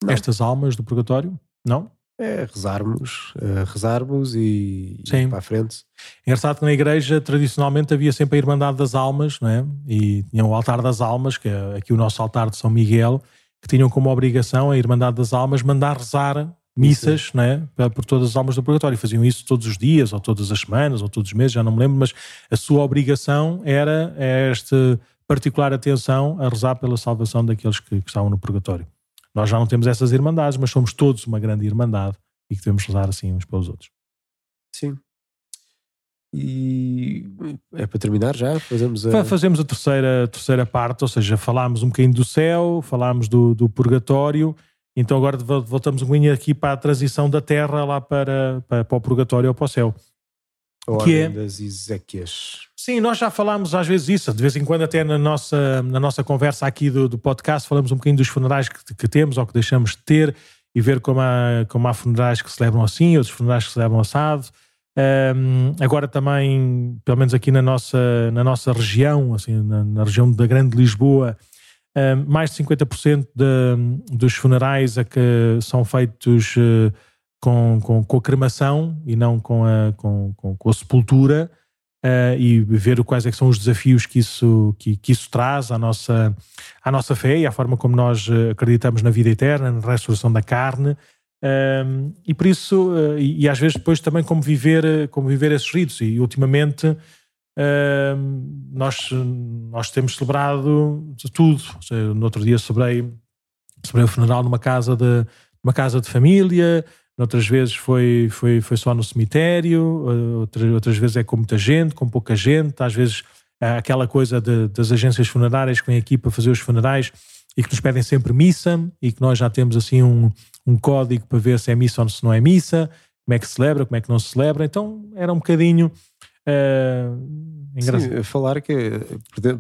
estas almas do purgatório? Não? É rezarmos, é rezarmos e Sim. ir para a frente. Engraçado que na igreja tradicionalmente havia sempre a Irmandade das Almas, não é? E tinha o altar das almas, que é aqui o nosso altar de São Miguel, que tinham como obrigação a Irmandade das Almas mandar rezar missas não é? por todas as almas do purgatório. Faziam isso todos os dias, ou todas as semanas, ou todos os meses, já não me lembro, mas a sua obrigação era este particular atenção a rezar pela salvação daqueles que, que estavam no purgatório. Nós já não temos essas irmandades, mas somos todos uma grande irmandade e que devemos rezar assim uns pelos outros. Sim. E é para terminar já? Fazemos a, Fazemos a terceira, terceira parte, ou seja, falámos um bocadinho do céu, falámos do, do purgatório, então agora voltamos um bocadinho aqui para a transição da terra lá para, para, para o purgatório ou para o céu. A que é das Ezequias. Sim, nós já falámos às vezes isso, de vez em quando até na nossa, na nossa conversa aqui do, do podcast falamos um bocadinho dos funerais que, que, temos ou que deixamos de ter e ver como há, como há funerais que celebram assim, outros funerais que celebram assado. Um, agora também, pelo menos aqui na nossa, na nossa região, assim, na, na região da Grande Lisboa, um, mais de 50% de, dos funerais a que são feitos uh, com, com, com a cremação e não com a, com, com, com a sepultura uh, e ver quais é são os desafios que isso, que, que, isso traz à nossa, à nossa fé e à forma como nós eh, acreditamos na vida eterna, na ressurreição da carne. Um, e por isso, uh, e, e, às vezes depois também como viver, como viver esses ritos. E ultimamente uh, nós, nós temos celebrado tudo. Seja, no outro dia celebrei, celebrei o funeral numa casa de, uma casa de família, Outras vezes foi, foi, foi só no cemitério, eh, outras, outras vezes é com muita gente, com pouca gente, às vezes aquela coisa de, das agências funerárias que vêm aqui para fazer os funerais e que nos pedem sempre missa e que nós já temos assim um, um código para ver se é missa ou se não é missa, como é que se celebra, como é que não se celebra. Então era um bocadinho uh, engraçado. Sim, falar que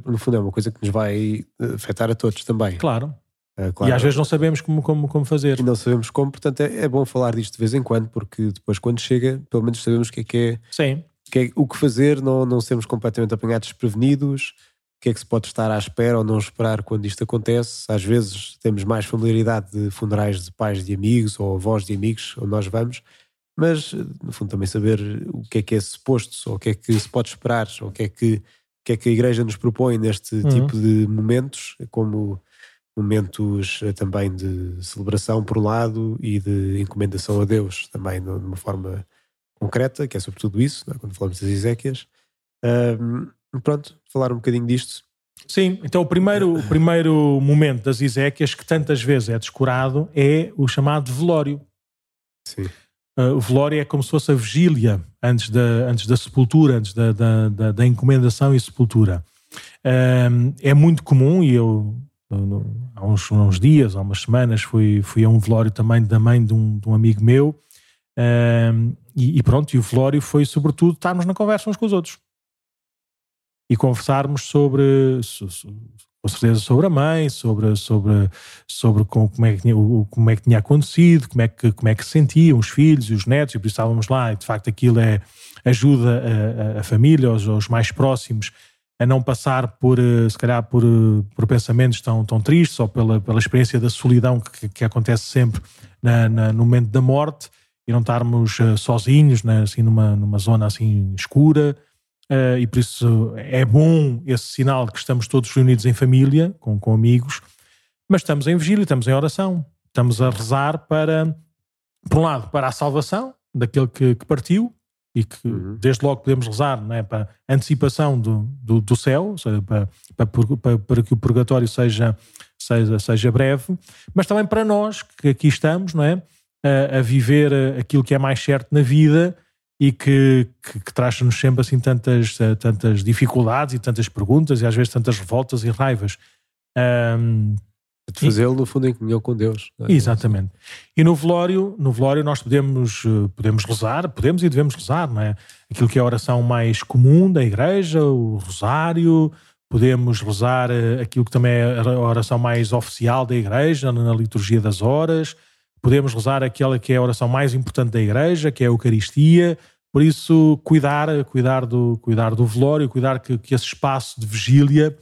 no fundo é uma coisa que nos vai afetar a todos também. Claro. Uh, claro. E às vezes não sabemos como, como, como fazer. E não sabemos como, portanto é, é, bom falar disto de vez em quando, porque depois quando chega, pelo menos sabemos o que é que é, Sim. Que é o que fazer, não, não sermos completamente apanhados desprevenidos, o que é que se pode estar à espera ou não esperar quando isto acontece. Às vezes temos mais familiaridade de funerais de pais de amigos ou avós de amigos onde nós vamos, mas no fundo também saber o que é que é suposto, ou o que é que se pode esperar, ou o que é que, que, é que a igreja nos propõe neste uhum. tipo de momentos, como momentos eh, também de celebração por um lado e de encomendação a Deus também de uma forma concreta, que é sobretudo isso, é? quando falamos das Ezequias. Um, pronto, falar um bocadinho disto. Sim, então o primeiro, o primeiro momento das Ezequias que tantas vezes é descurado é o chamado velório. Sim. Uh, o velório é como se fosse a vigília antes da, antes da sepultura, antes da, da, da, da encomendação e sepultura. Uh, é muito comum, e eu há uns, uns, dias, há umas semanas, fui, fui a um velório também da mãe de um, de um amigo meu, uh, e, e, pronto, e o velório foi sobretudo estarmos na conversa uns com os outros. E conversarmos sobre, com certeza sobre a mãe, sobre, sobre, sobre como, é que tinha, como é que tinha acontecido, como é que, como é que se sentiam os filhos e os netos, e por isso estávamos lá, e de facto aquilo é, ajuda a, a, a família, os, os mais próximos, a não passar por, eh, se calhar, por, eh, por pensamentos tão, tão tristes ou pela, pela experiência da solidão que, que acontece sempre na, na, no momento da morte e não estarmos uh, sozinhos, né, assim, numa, numa zona assim escura, Uh, e por isso é bom esse sinal que estamos todos reunidos em família, com, com amigos, mas estamos em vigília, estamos em oração, estamos a rezar para, por um lado, para a salvação daquele que, que partiu e que uhum. desde logo podemos rezar não é, para a antecipação do, do, do céu, seja, para, para, para, que o purgatório seja, seja, seja breve, mas também para nós que aqui estamos, não é? A, a viver aquilo que é mais certo na vida e que, que, que traz-nos sempre assim tantas, tantas dificuldades e tantas perguntas e às vezes tantas revoltas e raivas. Um, de fazê-lo no fundo em comunhão com Deus. É? Exatamente. E no velório, no velório nós podemos, eh, podemos rezar, podemos e devemos rezar, não é? Aquilo que é a oração mais comum da igreja, o rosário, podemos rezar eh, aquilo que também é a oração mais oficial da igreja, na liturgia das horas, podemos rezar aquela que é a oração mais importante da igreja, que é a Eucaristia. Por isso, cuidar, cuidar do, cuidar do velório, cuidar que, que esse espaço de vigília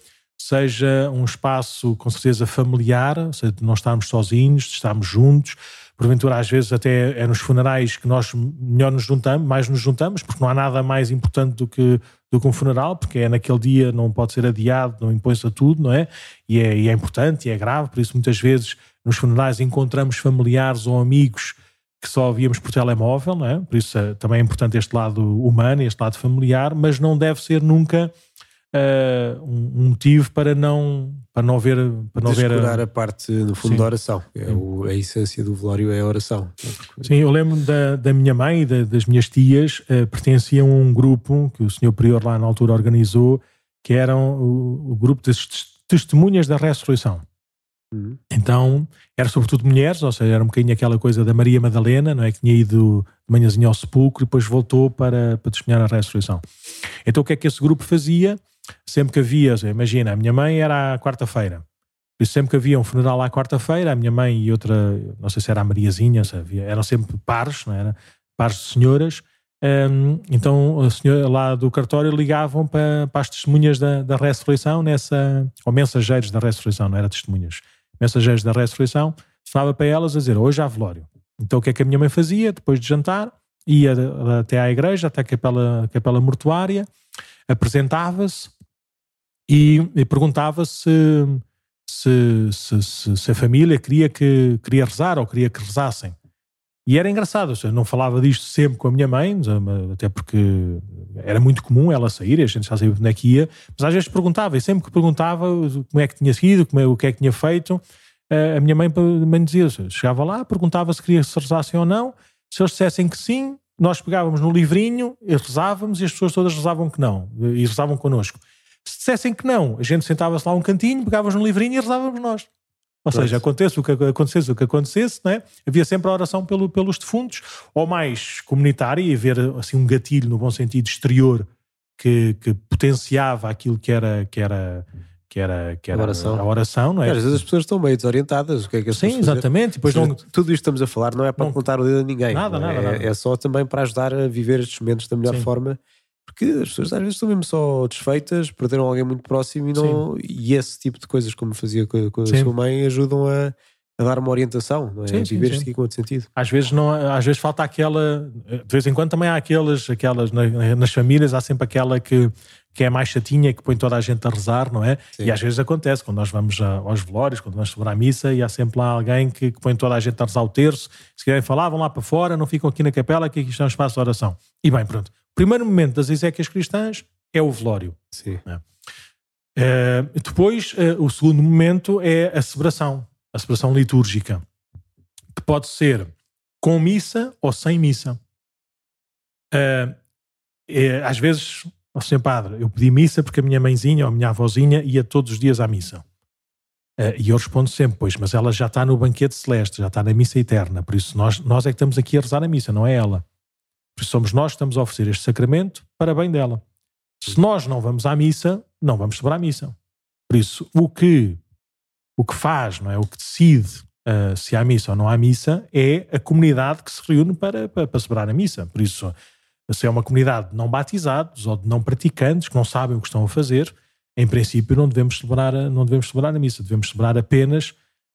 seja um espaço com certeza familiar, ou seja, de não estarmos sozinhos, de estarmos juntos. Porventura, às vezes, até é nos funerais que nós melhor nos juntamos, mais nos juntamos, porque não há nada mais importante do que, do que um funeral, porque é naquele dia, não pode ser adiado, não impõe-se a tudo, não é? E, é? e é importante e é grave, por isso muitas vezes nos funerais encontramos familiares ou amigos que só víamos por telemóvel, não é? Por isso é, também é importante este lado humano, este lado familiar, mas não deve ser nunca uh, um, motivo para não para não ver para não ver a... a parte no fundo Sim. da oração. É o, a essência do velório é a oração. Sim, eu lembro da, da minha mãe da, das minhas tias uh, pertenciam a um grupo que o senhor prior lá na altura organizou, que eram o, o grupo das testemunhas da ressurreição. Uhum. Então, era sobretudo mulheres, ou seja, era um bocadinho aquela coisa da Maria Madalena, não é? Que tinha ido de manhãzinha ao sepulcro e depois voltou para, para testemunhar a ressurreição. Então, o que é que esse grupo fazia? Sempre que havia, imagina, a minha mãe era à quarta-feira. Sempre que havia um funeral à quarta-feira, a minha mãe e outra, não sei se era a Mariazinha, havia, eram sempre pares, não era? Pares de senhoras. Um, então, a senhora lá do cartório ligavam para, para as testemunhas da, da ressurreição, nessa, ou mensageiros da ressurreição, não era testemunhas mensageiros da ressurreição, falava para elas a dizer: Hoje há velório. Então o que é que a minha mãe fazia? Depois de jantar, ia até à igreja, até a capela, capela mortuária, apresentava-se e, e perguntava se, se, se, se, a família queria, que, queria rezar ou queria que rezassem. E era engraçado, seja, não falava disto sempre com a minha mãe, até porque era muito comum ela sair, a gente já sabia onde é que ia, mas às vezes perguntava, e sempre que perguntava como é que tinha sido, como é, o que é que tinha feito, a minha mãe me dizia, chegava lá, perguntava se queria que se rezassem ou não, se eles dissessem que sim, nós pegávamos no livrinho, e rezávamos e as pessoas todas rezavam que não, e rezavam connosco. Se dissessem que não, a gente sentava-se lá um cantinho, pegávamos no livrinho e rezávamos nós. Ou seja, acontece o que acontecesse, o que acontecesse, né? havia sempre a oração pelo, pelos defuntos, ou mais comunitária, e haver assim um gatilho no bom sentido exterior que, que potenciava aquilo que era, que era, que era, que era a, oração. a oração, não é? Às vezes as pessoas estão meio desorientadas, o que é que as Sim, exatamente. Depois não... Tudo isto que estamos a falar não é para não, apontar o dedo a ninguém. Nada, nada, é, nada. é só também para ajudar a viver estes momentos da melhor Sim. forma porque as pessoas às vezes estão mesmo só desfeitas, perderam alguém muito próximo e, não, e esse tipo de coisas, como fazia com, com a sim. sua mãe, ajudam a, a dar uma orientação, não é? Sim, a viver sim, isto aqui com outro sentido. Às vezes, não, às vezes falta aquela, de vez em quando também há aquelas, aquelas nas famílias, há sempre aquela que, que é a mais chatinha, que põe toda a gente a rezar, não é? Sim. E às vezes acontece, quando nós vamos a- aos velórios, quando vamos celebrar a missa, e há sempre lá alguém que, que põe toda a gente a rezar o terço. Se querem falar, vão lá para fora, não ficam aqui na capela, que aqui está um espaço de oração. E bem, pronto. O primeiro momento das exéquias cristãs é o velório. Sim. Eh, depois, eh, o segundo momento é a celebração, a celebração litúrgica, que pode ser com missa ou sem missa. Eh, às vezes, ó Sr. Padre, eu pedi missa porque a minha mãezinha ou a minha avózinha ia todos os dias à missa. Eh, e eu respondo sempre, pois, mas ela já está no banquete celeste, já está na missa eterna, por isso nós, nós é que estamos aqui a rezar a missa, não é ela. Por isso somos nós que estamos a oferecer este sacramento para bem dela. Se nós não vamos à missa, não vamos celebrar a missa. Por isso, o que, o que faz, não é? o que decide uh, se há missa ou não há missa, é a comunidade que se reúne para, para, para celebrar a missa. Por isso, se é uma comunidade de não batizados ou de não praticantes que não sabem o que estão a fazer, em princípio não devemos celebrar a, não devemos celebrar a missa, devemos celebrar apenas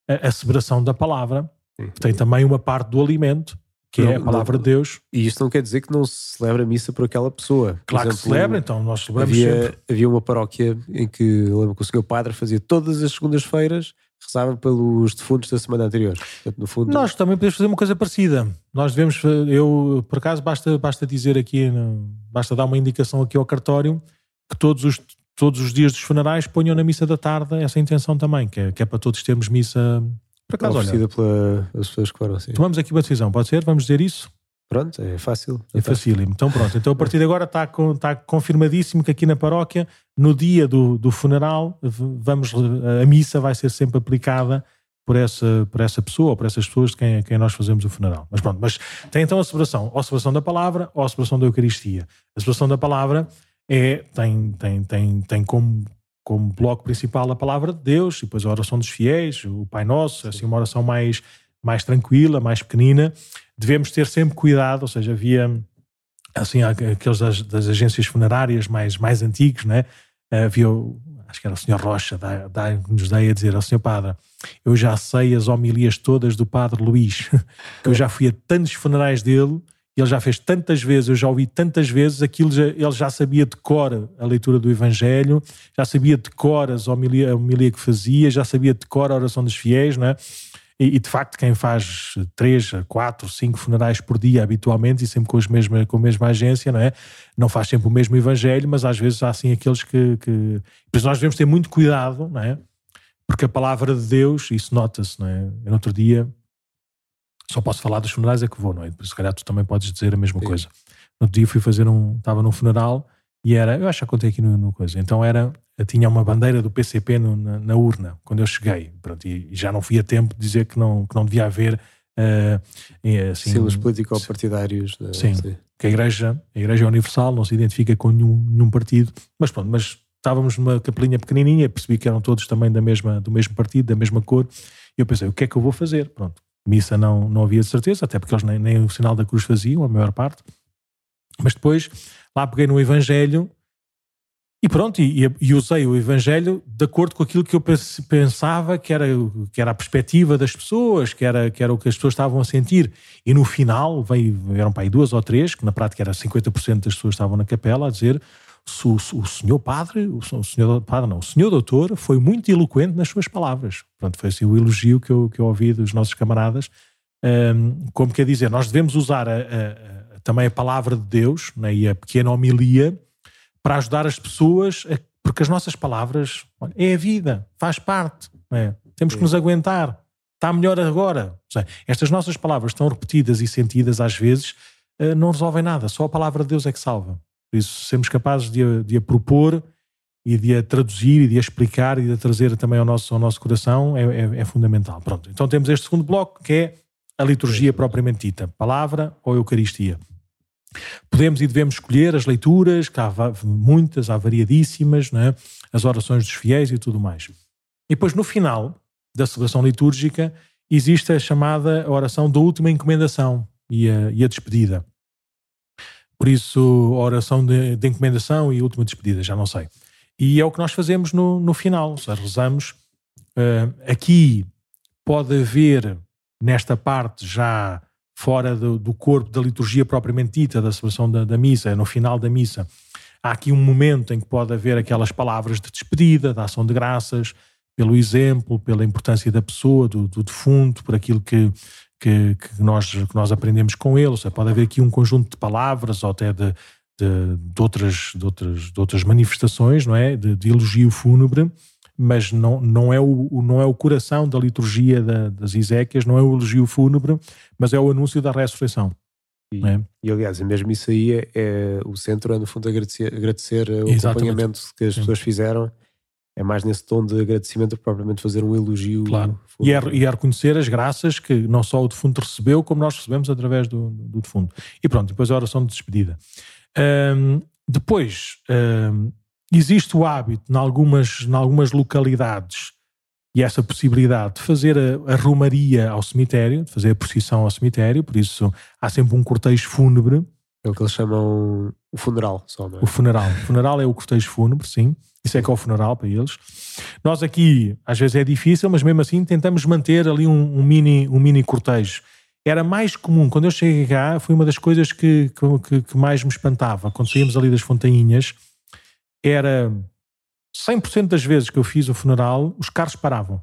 a, a celebração da palavra, Sim. que tem também uma parte do alimento, que Não- é a palavra não- de Deus. E isto não quer dizer que não se celebra a missa por aquela pessoa. Claro que exemplo, celebra, então nós celebramos sempre. havia, havia uma paróquia em que lembro que o senhor padre fazia todas as segundas-feiras, rezava pelos defuntos da semana anterior. Portanto, no fundo, Nós também podemos fazer uma coisa parecida. Nós devemos, eu, por acaso, basta, basta dizer aqui, basta dar uma indicação aqui ao cartório que todos os, todos os dias dos funerais ponham na missa da tarde essa intenção também, que é, que é para todos termos missa. Por acaso, olha, oferecida pelas pessoas que foram assim. tomamos aqui uma decisão, pode ser? Vamos dizer isso? Pronto, é fácil. É facílimo. Então pronto, então a partir de agora está, está confirmadíssimo que aqui na paróquia, no dia do, do funeral, vamos, a missa vai ser sempre aplicada por essa, por essa pessoa ou por essas pessoas de quem, quem nós fazemos o funeral. Mas pronto, mas tem então a celebração, ou a celebração da palavra ou a celebração da Eucaristia. A celebração da palavra é, tem, tem, tem, tem como, como bloco principal a palavra de Deus, e depois a oração dos fiéis, o Pai Nosso, assim uma oração mais, mais tranquila, mais pequenina. Devemos ter sempre cuidado, ou seja, havia assim aqueles das, das agências funerárias mais, mais antigos, né? havia, acho que era o Sr. Rocha, da, nos dei a dizer ao Sr. Padre, eu já sei as homilias todas do Padre Luís, que eu já fui a tantos funerais dele, ele já fez tantas vezes, eu já ouvi tantas vezes, aquilo já- ele já sabia de cor a leitura do Evangelho, já sabia de cor as homilia, a homilia que fazia, já sabia de cor a oração dos fiéis, não é? E, e, de facto, quem faz três, quatro, cinco funerais por dia habitualmente e sempre com, os mesma, com a mesma agência, não é? Não faz sempre o mesmo evangelho, mas às vezes há assim aqueles que. que... Por isso nós devemos ter muito cuidado, não é? Porque a palavra de Deus, isso nota-se, não é? Eu no outro dia só posso falar dos funerais é que vou, não é? Por isso, se calhar tu também podes dizer a mesma Sim. coisa. No outro dia fui fazer um. Estava num funeral e era. Eu acho que já contei aqui no, no coisa. Então era. Tinha uma bandeira do PCP no- na, na urna quando eu cheguei. Pronto, e, e já não fui a tempo de dizer que não, que não devia haver. eh, assim, Símbolos político-partidários. né? Sim. que a Igreja, a Igreja é Universal, não se identifica com nenhum, nenhum partido, mas pronto, mas estávamos numa capelinha pequenininha, percebi que eram todos também da mesma, do mesmo partido, da mesma cor, e eu pensei, o que é que eu vou fazer? Pronto, missa não, não havia de certeza, até porque eles nem, nem o sinal da cruz faziam, a maior parte, mas depois lá peguei no Evangelho e pronto, e, e- usei o Evangelho de acordo com aquilo que eu pens- pensava que era, que era a perspectiva das pessoas, que era, que era o que as pessoas estavam a sentir. E no final, veio, eram para aí duas ou três, que na prática era 50% das pessoas que estavam na capela, a dizer "Se o, o senhor padre, o, senhor padre não, o senhor doutor foi muito eloquente nas suas palavras. Pronto, foi assim o elogio que eu, que eu ouvi dos nossos camaradas. Hum, como quer dizer, nós devemos usar a- a- também a palavra de Deus né, e a pequena homilia para ajudar as pessoas, a- porque as nossas palavras olha, é a vida, faz parte. não é? Temos que nos aguentar. Está melhor agora. Seja, estas nossas palavras estão repetidas e sentidas às vezes, eh, não resolvem nada. Só a palavra de Deus é que salva. Por isso, sermos capazes de a, de a propor e de a traduzir e de a explicar e de a trazer também ao nosso, ao nosso coração é, é- é fundamental. Pronto. Então temos este segundo bloco que é a liturgia propriamente dita, palavra ou Eucaristia. Podemos e devemos escolher as leituras, que há muitas, há variadíssimas, é? as orações dos fiéis e tudo mais. E depois, no final da celebração litúrgica, existe a chamada oração da última encomendação e a, e a despedida. Por isso, a oração de, de encomendação e última despedida, já não sei. E é o que nós fazemos no, no final, ou seja, rezamos. eh, aqui pode haver, nesta parte já fora do, do corpo da liturgia propriamente dita, da celebração da, da missa, no final da missa, há aqui um momento em que pode haver aquelas palavras de despedida, da ação de graças, pelo exemplo, pela importância da pessoa, do, do defunto, por aquilo que, que, que, nós, que nós aprendemos com ele. Ou seja, pode haver aqui um conjunto de palavras ou até de, de, de outras, de, outras, de outras manifestações, não é? De, de elogio fúnebre, mas não, não, é o, não é o coração da liturgia da, das Ezequias, não é o elogio fúnebre, mas é o anúncio da ressurreição. E, é? e aliás, mesmo isso aí é, é, o centro é no fundo agradecer, agradecer o Exatamente. acompanhamento que as Sim. pessoas fizeram é mais nesse tom de agradecimento que propriamente fazer um elogio. Claro. E é, e é, reconhecer as graças que não só o defunto recebeu, como nós recebemos através do, do defunto. E pronto, depois a oração de despedida. Um, depois, um, existe o hábito, em algumas, em algumas localidades, e essa possibilidade de fazer a, a romaria ao cemitério, de fazer a procissão ao cemitério, por isso há sempre um cortejo fúnebre. É o que eles chamam o funeral, só, não é? O funeral. O funeral é o cortejo fúnebre, sim. Isso é que é o funeral para eles. Nós aqui, às vezes é difícil, mas mesmo assim tentamos manter ali um, um mini, um mini cortejo. Era mais comum, quando eu cheguei cá, foi uma das coisas que, que, que mais me espantava. Quando saímos ali das fontainhas, era 100% das vezes que eu fiz o funeral, os carros paravam.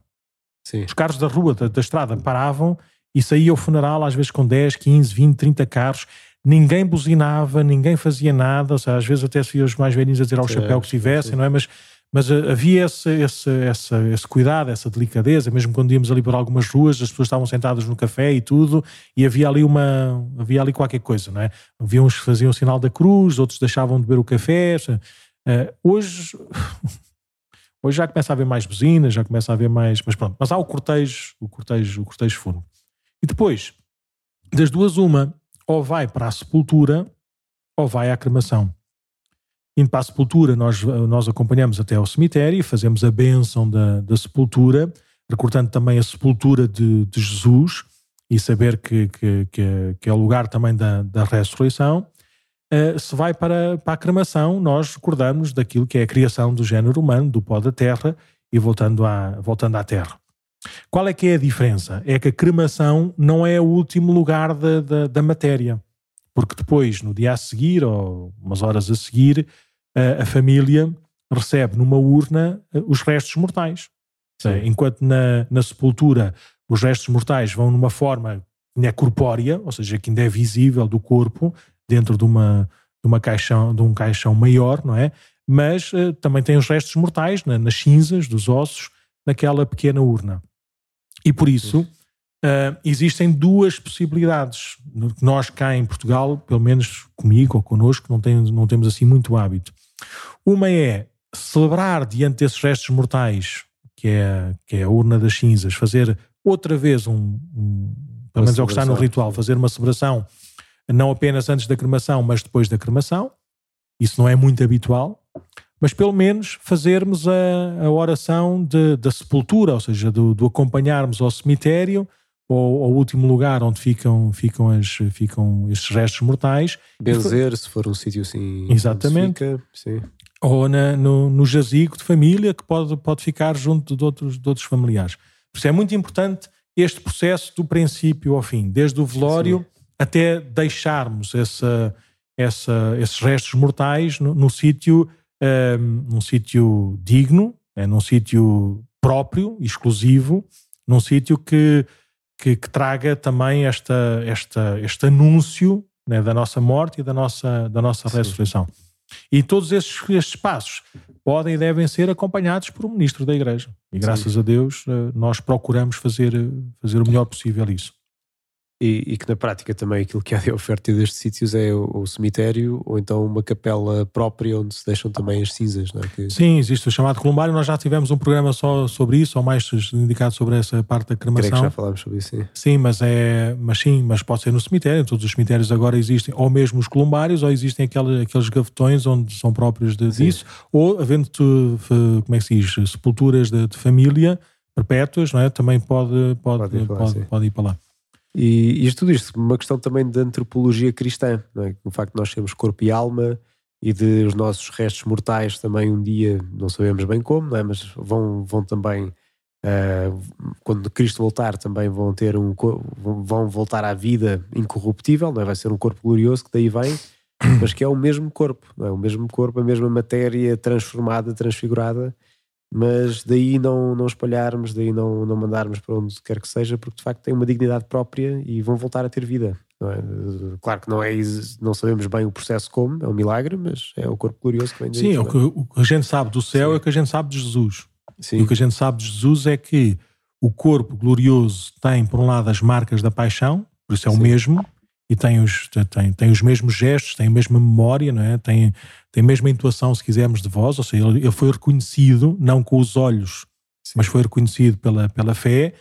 Sim. Os carros da rua, da, da estrada, paravam e saía o funeral, às vezes com 10, 15, 20, 30 carros ninguém buzinava, ninguém fazia nada, ou seja, às vezes até se os mais velhinhos a dizer ao chapéu que tivessem, não é? Mas, mas eh, havia esse, esse, esse, esse, cuidado, essa delicadeza, mesmo quando íamos ali por algumas ruas, as pessoas estavam sentadas no café e tudo, e havia ali uma, havia ali qualquer coisa, não é? Havia uns que faziam o sinal da cruz, outros deixavam de beber o café. Uh, hoje, hoje já começa a haver mais buzinas, já começa a haver mais, mas pronto, mas há o cortejo, o cortejo, o cortejo fundo. E depois, das duas uma, ou vai para a sepultura ou vai à cremação. Indo para a sepultura, nós, nós acompanhamos até ao cemitério, fazemos a bênção da, da sepultura, recordando também a sepultura de, de Jesus e saber que, que, que, é, que, é o lugar também da, da ressurreição. Uh, se vai para, para a cremação, nós recordamos daquilo que é a criação do género humano, do pó da terra, e voltando à, voltando à terra. Qual é que é a diferença? É que a cremação não é o último lugar da, da, da matéria, porque depois, no dia a seguir, ou umas horas a seguir, a, a família recebe numa urna eh, os restos mortais. Enquanto na, na sepultura os restos mortais vão numa forma que ainda é corpórea, ou seja, que ainda é visível do corpo, dentro de uma, de uma caixão, de um caixão maior, não é? Mas uh, também tem os restos mortais na, nas cinzas dos ossos naquela pequena urna. E por isso uh, existem duas possibilidades. Nós cá em Portugal, pelo menos comigo ou connosco, não, tem, não temos assim muito hábito. Uma é celebrar diante desses restos mortais, que é, que é a urna das cinzas, fazer outra vez um, um pelo menos é o que está no ritual, fazer uma celebração não apenas antes da cremação, mas depois da cremação. Isso não é muito habitual mas pelo menos fazermos a, a oração de, da sepultura, ou seja, do, do acompanharmos ao cemitério ou ao último lugar onde ficam, ficam, as, ficam estes restos mortais. Benzer, se for um sítio assim. Exatamente. Fica, sim. Ou na, no, no jazigo de família, que pode, pode ficar junto de outros, de outros familiares. Por isso é muito importante este processo do princípio ao fim, desde o velório sim. Até deixarmos essa, essa, esses restos mortais no, no sítio um, num sítio digno, é, num sítio próprio, exclusivo, num sítio que, que, que, traga também esta, esta, este anúncio né, da nossa morte e da nossa, da nossa ressurreição. E todos estes, estes passos podem e devem ser acompanhados por um ministro da Igreja. E graças Sim. a Deus eh, nós procuramos fazer, fazer o melhor possível isso. E, e, que na prática também aquilo que há de oferta destes sítios é o, o, cemitério ou então uma capela própria onde se deixam também as cinzas, não é? Que... Sim, existe o chamado columbário. Nós já tivemos um programa só sobre isso, ou mais indicado sobre essa parte da cremação. Creio que já falámos sobre isso, sim. Sim, mas, é, mas sim, mas pode ser no cemitério. Todos os cemitérios agora existem, ou mesmo os columbários, ou existem aqueles, aqueles gavetões onde são próprios de, disso, ou havendo, como é que se diz, sepulturas de, de família perpétuas, não é? Também pode, pode, pode, ir, pode, pode ir para lá. E, tudo isto, uma questão também de antropologia cristã, não é? o facto de nós sermos corpo e alma e de os nossos restos mortais também um dia, não sabemos bem como, não é? mas vão, vão também, uh, quando Cristo voltar, também vão ter um vão voltar à vida incorruptível, não é? vai ser um corpo glorioso que daí vem. mas que é o mesmo corpo, não é? O mesmo corpo, a mesma matéria transformada, transfigurada, mas daí não, não espalharmos, daí não, não mandarmos para onde quer que seja, porque de facto tem uma dignidade própria e vão voltar a ter vida. É? Claro que não é, não sabemos bem o processo como, é um milagre, mas é o corpo glorioso que vem daí. Sim, o que, o que, a gente sabe do céu Sim. é o que a gente sabe de Jesus. Sim. E o que a gente sabe de Jesus é que o corpo glorioso tem, por um lado, as marcas da paixão, por isso é Sim. o mesmo, e tem os, tem, tem os mesmos gestos, tem a mesma memória, não é? tem, tem a mesma intuação, se quisermos, de voz, ou seja, ele, ele foi reconhecido, não com os olhos, Sim. mas foi reconhecido pela, pela fé.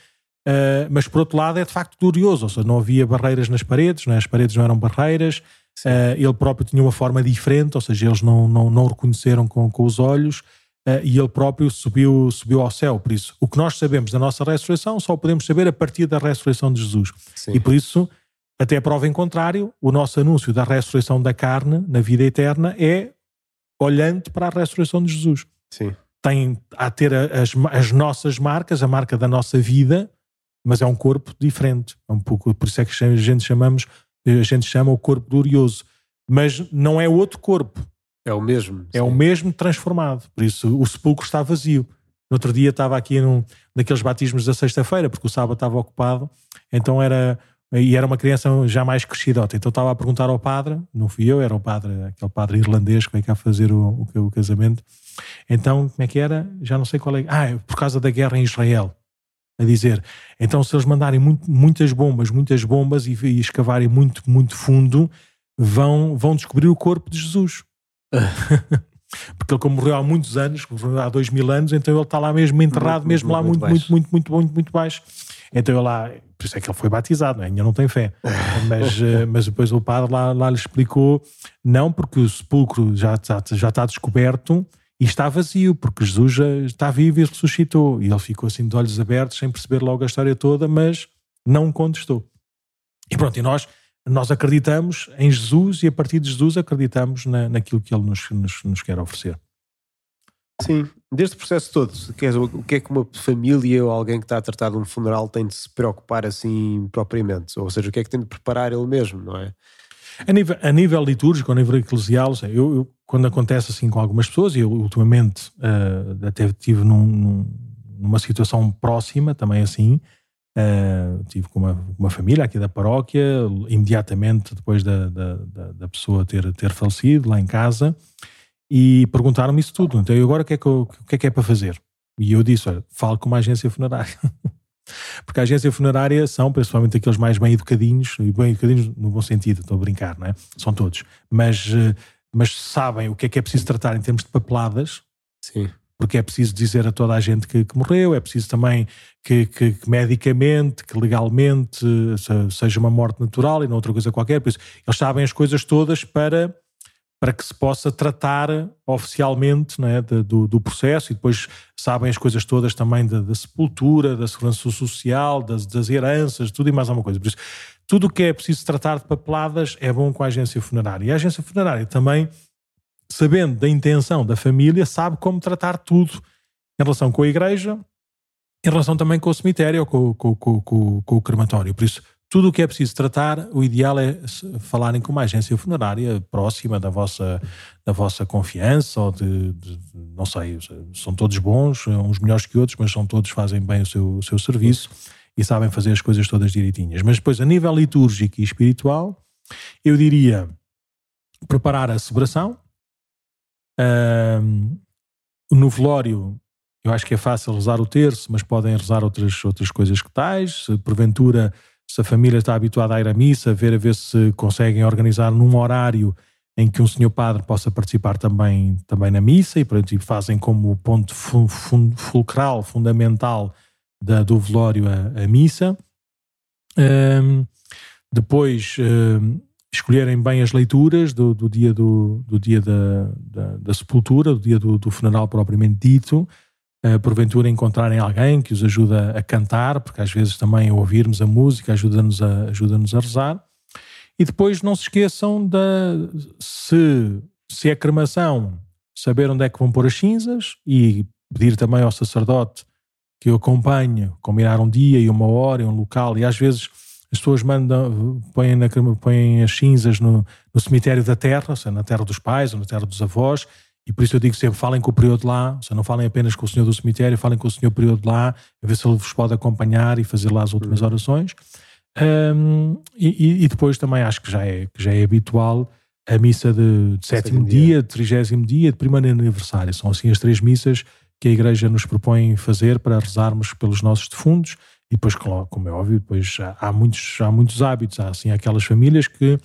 Uh, mas por outro lado é de facto glorioso, ou seja, não havia barreiras nas paredes, não é? as paredes não eram barreiras, uh, ele próprio tinha uma forma diferente, ou seja, eles não, não, não o reconheceram com, com os olhos, uh, e ele próprio subiu, subiu ao céu. Por isso, o que nós sabemos da nossa ressurreição só podemos saber a partir da ressurreição de Jesus. Sim. E por isso até a prova em contrário, o nosso anúncio da ressurreição da carne na vida eterna é olhando para a ressurreição de Jesus. Sim. Tem a ter as, as nossas marcas, a marca da nossa vida, mas é um corpo diferente. É um pouco, por isso é que a gente chamamos, a gente chama o corpo glorioso. Mas não é outro corpo. É o mesmo. É sim. o mesmo transformado. Por isso o sepulcro está vazio. No outro dia estava aqui num daqueles batismos da sexta-feira, porque o sábado estava ocupado, então era e era uma criança já mais crescidota. Então estava a perguntar ao padre, não fui eu, era o padre, aquele padre irlandês que veio cá fazer o, o, o casamento. Então, como é que era? Já não sei qual é. Ah, por causa da guerra em Israel. A dizer, então se eles mandarem muito, muitas bombas, muitas bombas e, e, escavarem muito, muito fundo, vão, vão descobrir o corpo de Jesus. Porque ele, como morreu há muitos anos, há dois mil anos, então ele está lá mesmo enterrado, muito, mesmo muito, lá muito, muito, muito, muito, muito, muito baixo. Então ele lá, por isso é que ele foi batizado, não é? ainda não tem fé. mas, eh, mas depois o padre lá, lá lhe explicou, não porque o sepulcro já, já, já está descoberto e está vazio, porque Jesus já está vivo e ressuscitou. E ele ficou assim de olhos abertos, sem perceber logo a história toda, mas não contestou. E pronto, e nós, nós acreditamos em Jesus e a partir de Jesus acreditamos na, naquilo que ele nos, nos, nos quer oferecer. Sim, deste processo todo, o que é que uma família ou alguém que está a tratar de um funeral tem de se preocupar assim propriamente? Ou seja, o que é que tem de preparar ele mesmo, não é? A nível, a nível litúrgico, a nível eclesial, eu, eu, quando acontece assim com algumas pessoas, e eu ultimamente uh, até estive num, num, numa situação próxima também assim, uh, tive com uma, uma, família aqui da paróquia, imediatamente depois da, da, da, da pessoa ter, ter falecido lá em casa, e perguntaram-me isso tudo. Então, agora o que, é que, eu, o que é que é para fazer? E eu disse: olha, falo com uma agência funerária. Porque a agência funerária são principalmente aqueles mais bem educadinhos, e bem educadinhos no bom sentido, estou a brincar, não é? São todos. Mas, eh, mas sabem o que é que é preciso tratar em termos de papeladas. Sim. Porque é preciso dizer a toda a gente que, que morreu, é preciso também que, que, que, medicamente, que legalmente seja uma morte natural e não outra coisa qualquer. Por isso, eles sabem as coisas todas para para que se possa tratar oficialmente é, do, do, processo e depois sabem as coisas todas também da, da sepultura, da segurança social, das, das, heranças, tudo e mais alguma coisa. Por isso, tudo o que é preciso tratar de papeladas é bom com a agência funerária. E a agência funerária também, sabendo da intenção da família, sabe como tratar tudo em relação com a igreja, em relação também com o cemitério ou com, com, com, com o crematório. Por isso, tudo o que é preciso tratar, o ideal é falarem com uma agência funerária próxima da vossa, da vossa confiança, ou de, de, não sei, são todos bons, uns melhores que outros, mas são todos fazem bem o seu, o seu serviço e sabem fazer as coisas todas direitinhas. Mas depois, a nível litúrgico e espiritual, eu diria preparar a celebração. Um, no velório, eu acho que é fácil rezar o terço, mas podem rezar outras, outras coisas que tais. Se porventura se a família está habituada a ir à missa, ver a ver se conseguem organizar num horário em que um senhor padre possa participar também, também na missa e, portanto, fazem como ponto fulcral, fundamental da, do velório a, a missa. Um, depois um, escolherem bem as leituras do, do dia, do, do dia da, da, da, sepultura, do dia do, do funeral propriamente dito, porventura encontrarem alguém que os ajuda a cantar, porque às vezes também ouvirmos a música ajuda-nos a, ajuda a rezar. E depois não se esqueçam da se, se é cremação, saber onde é que vão pôr as cinzas e pedir também ao sacerdote que o acompanhe, combinar um dia e uma hora e um local. E às vezes as pessoas mandam, põem, na, põem as cinzas no, no cemitério da terra, ou seja, na terra dos pais ou na terra dos avós, e por isso eu digo sempre, falem com o período lá, ou não falem apenas com o senhor do cemitério, falem com o senhor período lá, a ver se ele vos pode acompanhar e fazer lá as últimas uhum. orações. Um, e, e, depois também acho que já é, que já é habitual a missa de, de sétimo dia, dia, de trigésimo dia, de primeiro aniversário. São assim as três missas que a Igreja nos propõe fazer para rezarmos pelos nossos defuntos. E depois, como é óbvio, depois há, muitos, há muitos hábitos. Há assim aquelas famílias que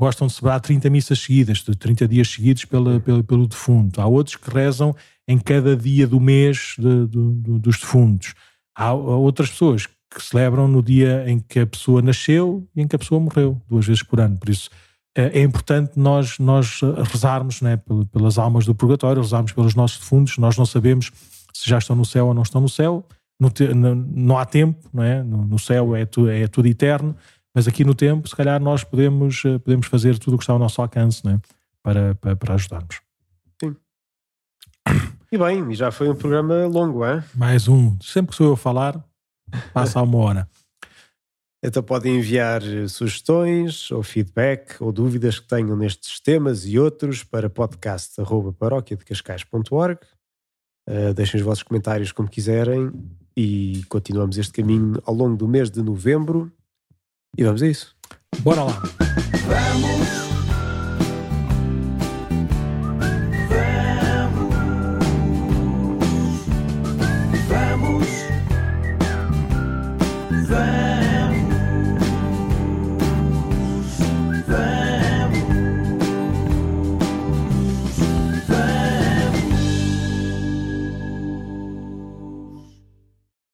gostam de celebrar 30 missas seguidas, de 30 dias seguidos pela, pelo, pelo defunto. Há outros que rezam em cada dia do mês de, de, de, dos defuntos. Há outras pessoas que celebram no dia em que a pessoa nasceu e em que a pessoa morreu, duas vezes por ano. Por isso, é, é importante nós, nós rezarmos né, pelas almas do purgatório, rezarmos pelos nossos defuntos. Nós não sabemos se já estão no céu ou não estão no céu. No, não há tempo, não é? no, no céu é, tu, é tudo eterno, mas aqui no tempo, se calhar, nós podemos, eh, podemos fazer tudo o que está ao nosso alcance né? para, para, para ajudarmos. Sim. E bem, já foi um programa longo, é? Mais um. Sempre que sou eu a falar, passa uma hora. Então podem enviar eh, sugestões ou feedback ou dúvidas que tenham nestes temas e outros para podcast.paróquiadecascais.org. Uh, deixem os vossos comentários como quiserem e continuamos este caminho ao longo do mês de novembro. E vamos a isso. Bora lá! Vamos!